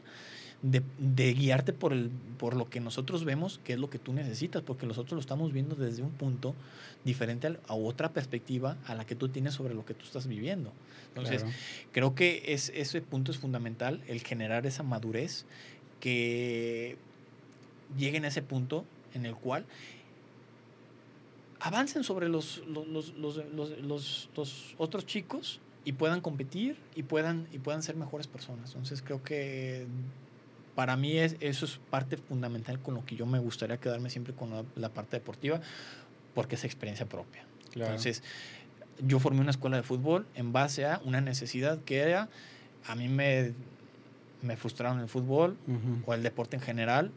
de, de, guiarte por, el, por lo que nosotros vemos, que es lo que tú necesitas, porque nosotros lo estamos viendo desde un punto diferente a, otra perspectiva a la que tú tienes sobre lo que tú estás viviendo. Entonces, creo que es, ese punto es fundamental, el generar esa madurez, que lleguen a ese punto en el cual avancen sobre los, los, los, los, los otros chicos y puedan competir y puedan, y puedan ser mejores personas. Entonces creo que para mí es, eso es parte fundamental con lo que yo me gustaría quedarme siempre con la, parte deportiva, porque es experiencia propia. Entonces, yo formé una escuela de fútbol en base a una necesidad que era, a mí me, me frustraron el fútbol o el deporte en general,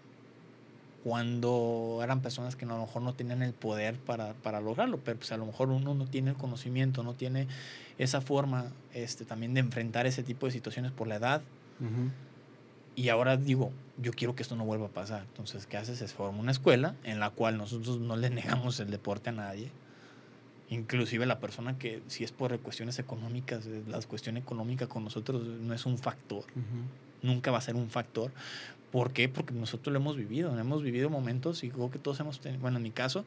cuando eran personas que a lo mejor no tenían el poder para, para lograrlo, pero pues a lo mejor uno no tiene el conocimiento, no tiene esa forma este, también de enfrentar ese tipo de situaciones por la edad. Y ahora digo, yo quiero que esto no vuelva a pasar. Entonces, ¿qué haces? Es formar una escuela en la cual nosotros no le negamos el deporte a nadie. Inclusive la persona que, si es por cuestiones económicas, eh, la cuestión económica con nosotros no es un factor. Nunca va a ser un factor. ¿Por qué? Porque nosotros lo hemos vivido. Hemos vivido momentos y creo que todos hemos tenido, bueno, en mi caso,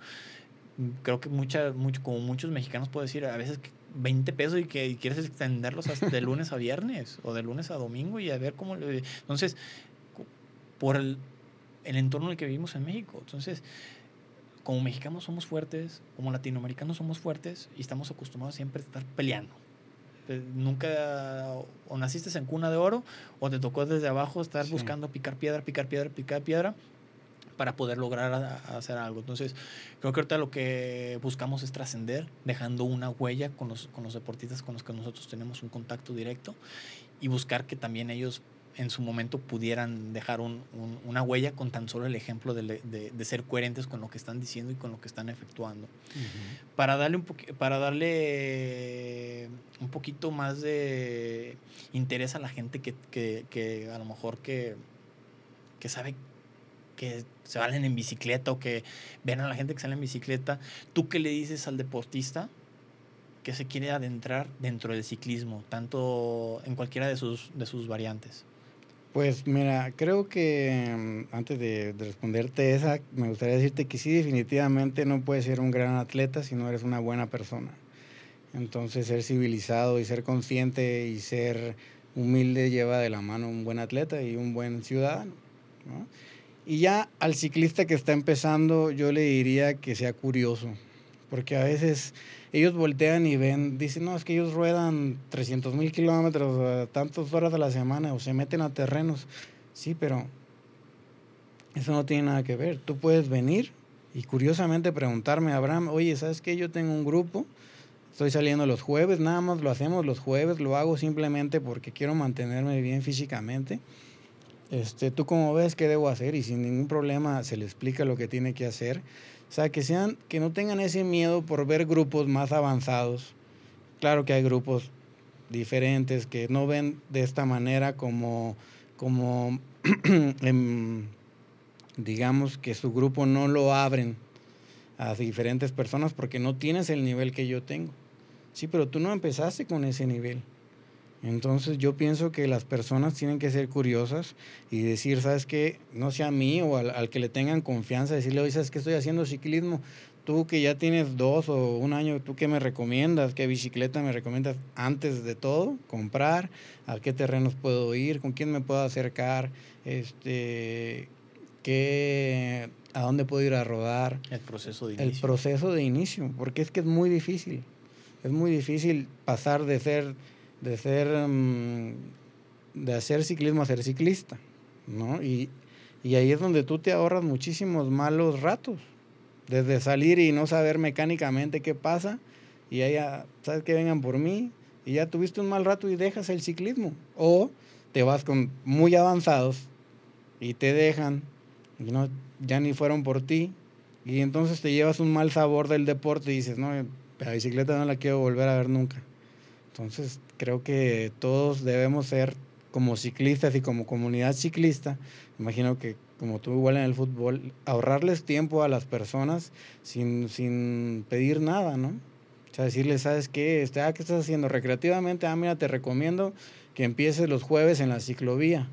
creo que mucha, mucho, como muchos mexicanos puedo decir, a veces 20 pesos y que quieres extenderlos hasta de lunes a viernes o de lunes a domingo y a ver cómo... Entonces, por el, el entorno en el que vivimos en México. Entonces, como mexicanos somos fuertes, como latinoamericanos somos fuertes y estamos acostumbrados siempre a estar peleando. Eh, nunca o naciste en cuna de oro o te tocó desde abajo estar buscando picar piedra, picar piedra, picar piedra para poder lograr hacer algo. Entonces, creo que ahorita lo que buscamos es trascender, dejando una huella con los, con los deportistas con los que nosotros tenemos un contacto directo y buscar que también ellos en su momento pudieran dejar un, una huella con tan solo el ejemplo de, de, ser coherentes con lo que están diciendo y con lo que están efectuando. para, darle un para darle un poquito más de interés a la gente que, que, que a lo mejor que, que sabe que se valen en bicicleta o que ven a la gente que sale en bicicleta, ¿tú qué le dices al deportista que se quiere adentrar dentro del ciclismo, tanto en cualquiera de sus, de sus variantes? Pues mira, creo que mm, antes de, responderte esa, me gustaría decirte que sí, definitivamente no puedes ser un gran atleta si no eres una buena persona. Entonces ser civilizado y ser consciente y ser humilde lleva de la mano un buen atleta y un buen ciudadano. Y ya al ciclista que está empezando, yo le diría que sea curioso, porque a veces ellos voltean y ven, dicen, no, es que ellos ruedan 300 mil kilómetros, tantas horas a la semana, o se meten a terrenos. Sí, pero eso no tiene nada que ver. Tú puedes venir y curiosamente preguntarme, Abraham, oye, ¿sabes qué? Yo tengo un grupo, estoy saliendo los jueves, nada más lo hacemos los jueves, lo hago simplemente porque quiero mantenerme bien físicamente. Este, ¿Tú cómo ves qué debo hacer? Y sin ningún problema se le explica lo que tiene que hacer. O sea, que sean, que no tengan ese miedo por ver grupos más avanzados. Claro que hay grupos diferentes que no ven de esta manera como, como em, digamos que su grupo no lo abren a diferentes personas porque no tienes el nivel que yo tengo. Sí, pero tú no empezaste con ese nivel. Entonces yo pienso que las personas tienen que ser curiosas y decir, ¿sabes qué? No sea a mí o al, que le tengan confianza, decirle, oye, ¿sabes qué estoy haciendo ciclismo? Tú que ya tienes dos o un año, ¿tú qué me recomiendas? ¿Qué bicicleta me recomiendas antes de todo? Comprar, ¿a qué terrenos puedo ir? ¿Con quién me puedo acercar? Este, ¿qué, ¿A dónde puedo ir a rodar? El proceso de inicio. El proceso de inicio, porque es que es muy difícil. Es muy difícil pasar de ser de ser, mm, de hacer ciclismo a ser ciclista, ¿no? Y, ahí es donde tú te ahorras muchísimos malos ratos, desde salir y no saber mecánicamente qué pasa, y ya, sabes que vengan por mí, y ya tuviste un mal rato y dejas el ciclismo, o te vas con muy avanzados y te dejan, y no, ya ni fueron por ti, y entonces te llevas un mal sabor del deporte y dices, no, la bicicleta no la quiero volver a ver nunca. Entonces, creo que todos debemos ser como ciclistas y como comunidad ciclista, imagino que como tú igual en el fútbol, ahorrarles tiempo a las personas sin, sin pedir nada, ¿no? O sea, decirles, ¿sabes qué? Este, ah, ¿Qué estás haciendo recreativamente? Ah, mira, te recomiendo que empieces los jueves en la ciclovía.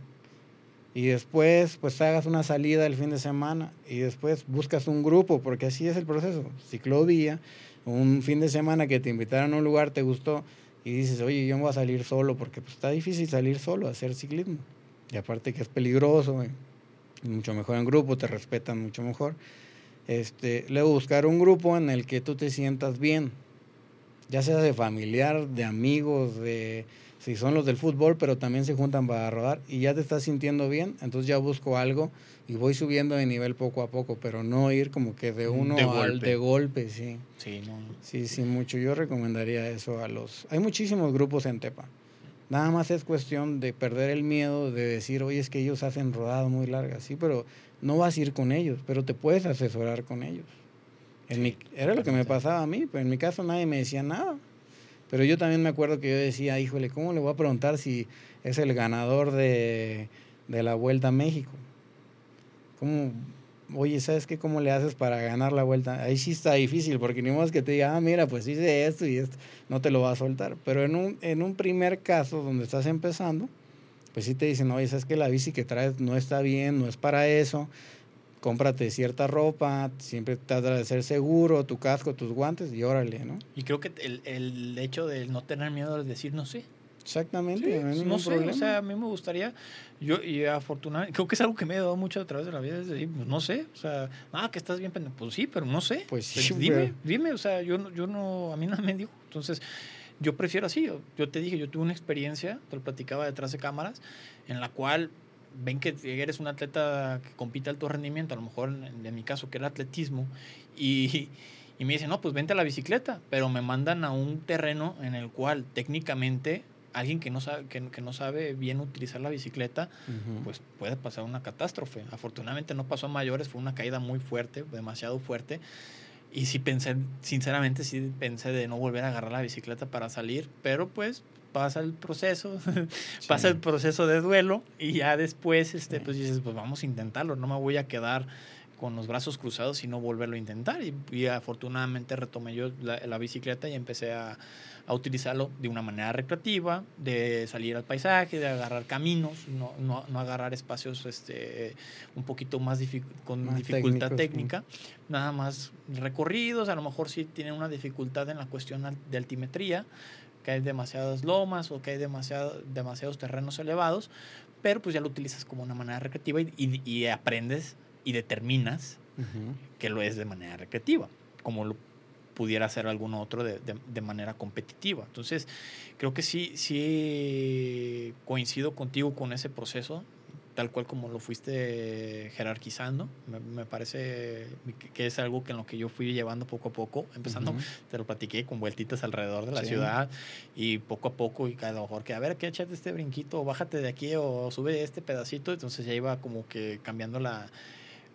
Y después, pues hagas una salida el fin de semana. Y después buscas un grupo, porque así es el proceso. Ciclovía, un fin de semana que te invitaron a un lugar, te gustó y dices, oye, yo me voy a salir solo porque pues, está difícil salir solo a hacer ciclismo. Y aparte que es peligroso, eh, mucho mejor en grupo, te respetan mucho mejor. Este, luego buscar un grupo en el que tú te sientas bien, ya sea de familiar, de amigos, de si son los del fútbol, pero también se juntan para rodar y ya te estás sintiendo bien, entonces ya busco algo y voy subiendo de nivel poco a poco, pero no ir como que de uno al de golpe, sí. Sí, no. Sí, sí, mucho. Yo recomendaría eso a los... Hay muchísimos grupos en Tepa. Nada más es cuestión de perder el miedo de decir, oye, es que ellos hacen rodadas muy largas, sí, pero no vas a ir con ellos, pero te puedes asesorar con ellos. En mi, era lo que me pasaba a mí, pero en mi caso nadie me decía nada. Pero yo también me acuerdo que yo decía, híjole, ¿cómo le voy a preguntar si es el ganador de, de la Vuelta a México? ¿Cómo, oye, ¿sabes qué? ¿Cómo le haces para ganar la vuelta? Ahí sí está difícil, porque ni modo que te diga, ah, mira, pues hice esto y esto, no te lo va a soltar. Pero en un, en un primer caso donde estás empezando, pues sí te dicen, oye, ¿sabes que la bici que traes no está bien, no es para eso? Cómprate cierta ropa, siempre trata de ser seguro, tu casco, tus guantes y órale, ¿no? Y creo que el, el hecho de no tener miedo de decir no sé, Exactamente, no, sé, o sea, a mí me gustaría, yo, y afortunadamente, creo que es algo que me ha dado mucho a través de la vida, es decir, pues, no sé, o sea, ah, que estás bien pendiente, pues sí, pero no sé, pues sí, pero dime, dime, o sea, yo, no- yo no, a mí no me dijo, entonces, yo prefiero así, yo, yo te dije, yo tuve una experiencia, te lo platicaba detrás de cámaras, en la cual ven que eres un atleta que compite alto rendimiento, a lo mejor en, en mi caso que era atletismo, y, y me dicen, no, pues vente a la bicicleta, pero me mandan a un terreno en el cual técnicamente alguien que no sabe, que, que no sabe bien utilizar la bicicleta, pues puede pasar una catástrofe. Afortunadamente no pasó a mayores, fue una caída muy fuerte, demasiado fuerte. Y sí pensé, sinceramente, sí pensé de no volver a agarrar la bicicleta para salir, pero pues pasa el proceso, pasa el proceso de duelo y ya después, este, pues dices, pues vamos a intentarlo, no me voy a quedar con los brazos cruzados y no volverlo a intentar. Y, y afortunadamente retomé yo la, la bicicleta y empecé a, a utilizarlo de una manera recreativa, de salir al paisaje, de agarrar caminos, no, no, no agarrar espacios este, un poquito más dific- con Más dificultad técnicos, sí. técnica, nada más recorridos, a lo mejor sí tienen una dificultad en la cuestión de altimetría, que hay demasiadas lomas o que hay demasiado, demasiados terrenos elevados, pero pues ya lo utilizas como una manera recreativa y, y- y aprendes y determinas que lo es de manera recreativa, como lo pudiera hacer algún otro de, de- de manera competitiva. Entonces, creo que sí, sí coincido contigo con ese proceso, tal cual como lo fuiste jerarquizando. Me, me parece que- es algo que en lo que yo fui llevando poco a poco, empezando, te lo platiqué con vueltitas alrededor de la Sí. ciudad y poco a poco y a lo mejor que a ver que échate este brinquito o bájate de aquí o sube este pedacito entonces ya iba como que cambiando la,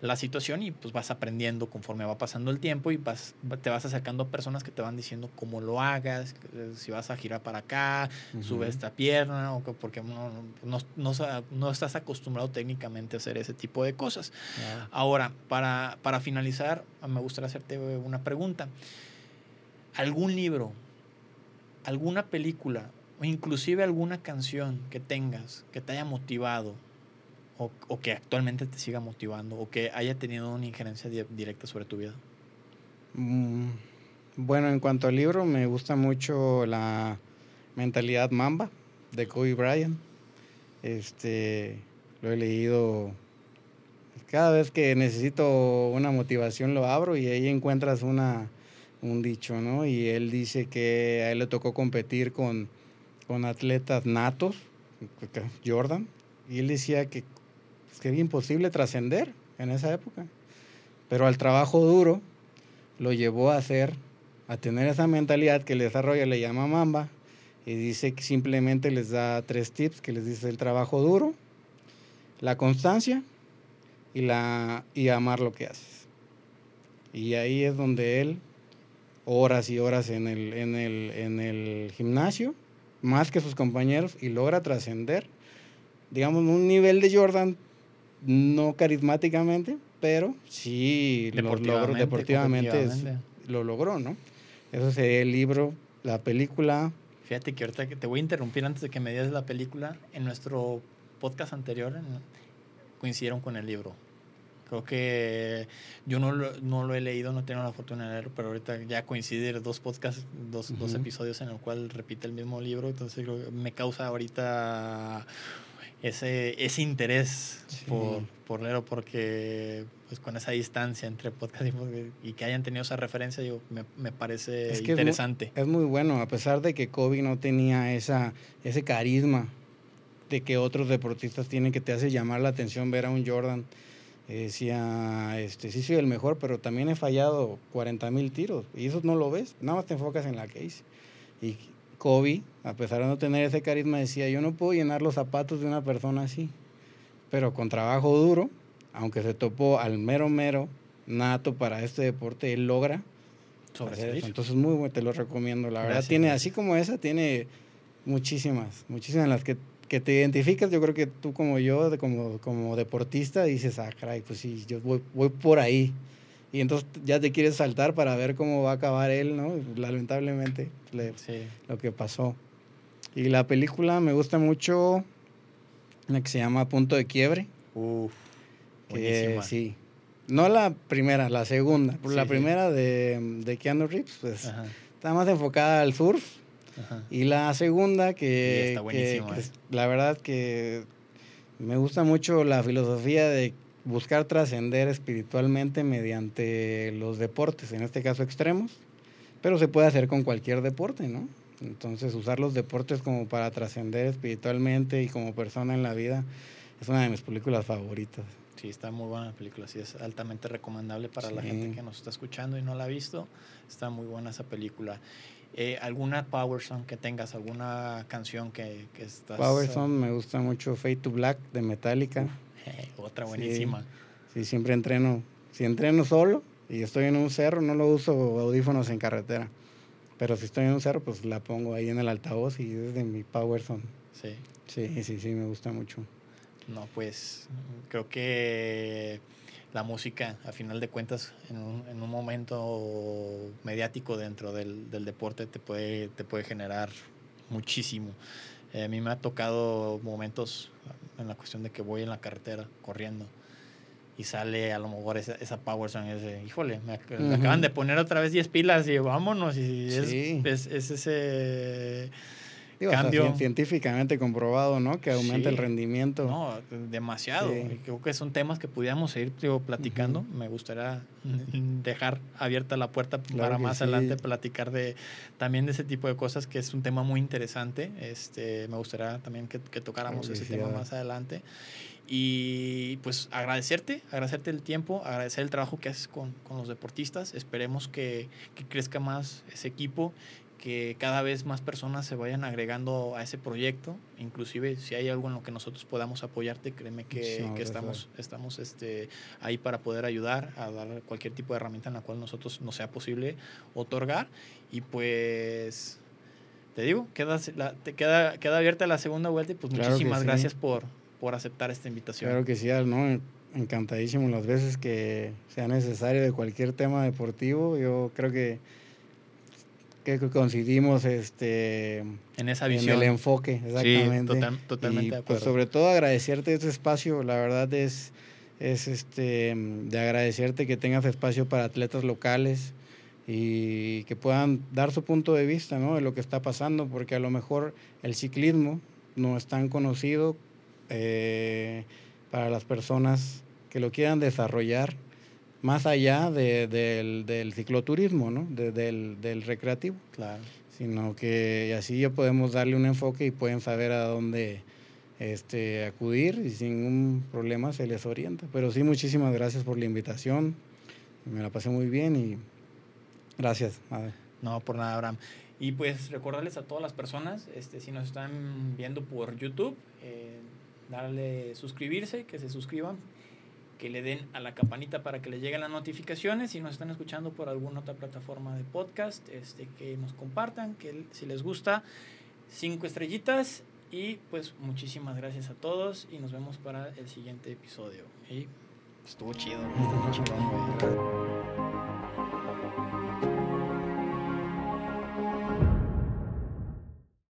la situación y pues vas aprendiendo conforme va pasando el tiempo y vas, te vas acercando a personas que te van diciendo cómo lo hagas, si vas a girar para acá, sube Ujú. esta pierna, o que- porque no, no, no, no estás acostumbrado técnicamente a hacer ese tipo de cosas. Ahora, para, para finalizar, me gustaría hacerte una pregunta. ¿Algún libro, alguna película o inclusive alguna canción que tengas que te haya motivado o, o que actualmente te siga motivando o que haya tenido una injerencia di- directa sobre tu vida? Mm, Bueno, en cuanto al libro, me gusta mucho la mentalidad Mamba de Kobe Bryant. Este, lo he leído cada vez que necesito una motivación lo abro y ahí encuentras una un dicho, ¿no? Y él dice que a él le tocó competir con, con atletas natos, Jordan, y él decía que, que era imposible trascender en esa época. Pero al trabajo duro lo llevó a hacer, a tener esa mentalidad que el desarrollo le llama Mamba, y dice que simplemente les da tres tips, que les dice el trabajo duro, la constancia y, la, y amar lo que haces. Y ahí es donde él, horas y horas en el, en el, en el gimnasio, más que sus compañeros, y logra trascender, digamos, un nivel de Jordan, no carismáticamente, pero sí lo logró deportivamente, es- lo logró, ¿no? Eso sería el libro, la película. Fíjate que ahorita que te voy a interrumpir antes de que me digas la película. En nuestro podcast anterior en- coincidieron con el libro. Creo que yo no lo, no lo he leído, no tengo la fortuna de leerlo, pero ahorita ya coincidir dos podcasts, dos, dos Ujú. episodios en el cual repite el mismo libro, entonces creo que me causa ahorita ese, ese interés Sí. por, por leerlo, porque pues con esa distancia entre podcast y, podcast, y que hayan tenido esa referencia, yo, me, me parece Es que es muy- interesante. Es muy bueno, a pesar de que Kobe no tenía esa, ese carisma de que otros deportistas tienen que te hace llamar la atención ver a un Jordan. Eh, decía, este, sí soy el mejor, pero también he fallado 40 mil tiros. Y eso no lo ves, nada más te enfocas en la que hice. Y Kobe, a pesar de no tener ese carisma, decía, yo no puedo llenar los zapatos de una persona así. Pero con trabajo duro aunque se topó al mero mero nato para este deporte, él logra hacer eso. Entonces, muy bueno, te lo recomiendo. La verdad, tiene, así como esa, tiene muchísimas, muchísimas en las que, que, te identificas. Yo creo que tú como yo, de, como, como deportista, dices, ah, caray, pues sí, yo voy, voy por ahí. Y entonces ya te quieres saltar para ver cómo va a acabar él, ¿no? Lamentablemente, lo que pasó. Y la película me gusta mucho, una que se llama Punto de Quiebre. Uf, que, sí. No la primera, la segunda. la primera de, de Keanu Reeves, pues está más enfocada al surf. Y la segunda, que, que, la verdad que me gusta mucho la filosofía de buscar trascender espiritualmente mediante los deportes, en este caso extremos, pero se puede hacer con cualquier deporte, ¿no? Entonces usar los deportes como para trascender espiritualmente y como persona en la vida es una de mis películas favoritas. Sí, está muy buena la película, sí, es altamente recomendable para la gente que nos está escuchando y no la ha visto, está muy buena esa película. Eh, ¿Alguna Power Song que tengas? ¿Alguna canción que, que estás...? Power Song me gusta mucho Fade to Black de Metallica. otra buenísima. Sí, siempre entreno. Si entreno solo y estoy en un cerro, no lo uso audífonos en carretera. Pero si estoy en un cerro, pues la pongo ahí en el altavoz y es de mi Power Song. Sí. Sí, sí, sí, me gusta mucho. No, pues creo que la música, a final de cuentas, en un, en un momento mediático dentro del, del, deporte te puede, te puede generar muchísimo. Eh, a mí me ha tocado momentos en la cuestión de que voy en la carretera corriendo y sale a lo mejor esa, esa Power Song, ese, híjole, me, acaban de poner otra vez 10 pilas y vámonos. Y es, es ese cambio. científicamente comprobado, ¿no? Que aumenta el rendimiento. No, demasiado. Creo que son temas que pudiéramos seguir platicando. Me gustaría dejar abierta la puerta para más adelante platicar de también de ese tipo de cosas, que es un tema muy interesante. Este, me gustaría también que, que tocáramos ese tema más adelante. Y pues agradecerte, agradecerte el tiempo, agradecer el trabajo que haces con, con los deportistas. Esperemos que, que crezca más ese equipo que cada vez más personas se vayan agregando a ese proyecto, inclusive si hay algo en lo que nosotros podamos apoyarte, créeme que, que estamos, estamos este, ahí para poder ayudar a dar cualquier tipo de herramienta en la cual nosotros nos sea posible otorgar. Y pues te digo, queda, la, te queda, queda abierta la segunda vuelta y pues muchísimas gracias por, por aceptar esta invitación. Claro que sí, ¿no? encantadísimo las veces que sea necesario de cualquier tema deportivo, yo creo que que coincidimos este en esa visión en el enfoque exactamente sí, totalmente de pues sobre todo agradecerte este espacio la verdad es es este de agradecerte que tengas espacio para atletas locales y que puedan dar su punto de vista ¿no? de lo que está pasando porque a lo mejor el ciclismo no es tan conocido eh, para las personas que lo quieran desarrollar más allá de, del, del, cicloturismo, ¿no? del, del, recreativo. Claro. Sino que así ya podemos darle un enfoque y pueden saber a dónde este, acudir y sin ningún problema se les orienta. Pero sí, muchísimas gracias por la invitación. Me la pasé muy bien y gracias. No, por nada, Abraham. Y pues recordarles a todas las personas, este, si nos están viendo por YouTube, eh, darle suscribirse, que se suscriban que le den a la campanita para que les lleguen las notificaciones. Si nos están escuchando por alguna otra plataforma de podcast, este, que nos compartan, que si les gusta, cinco estrellitas. Y pues muchísimas gracias a todos y nos vemos para el siguiente episodio. Y estuvo chido, estuvo chido.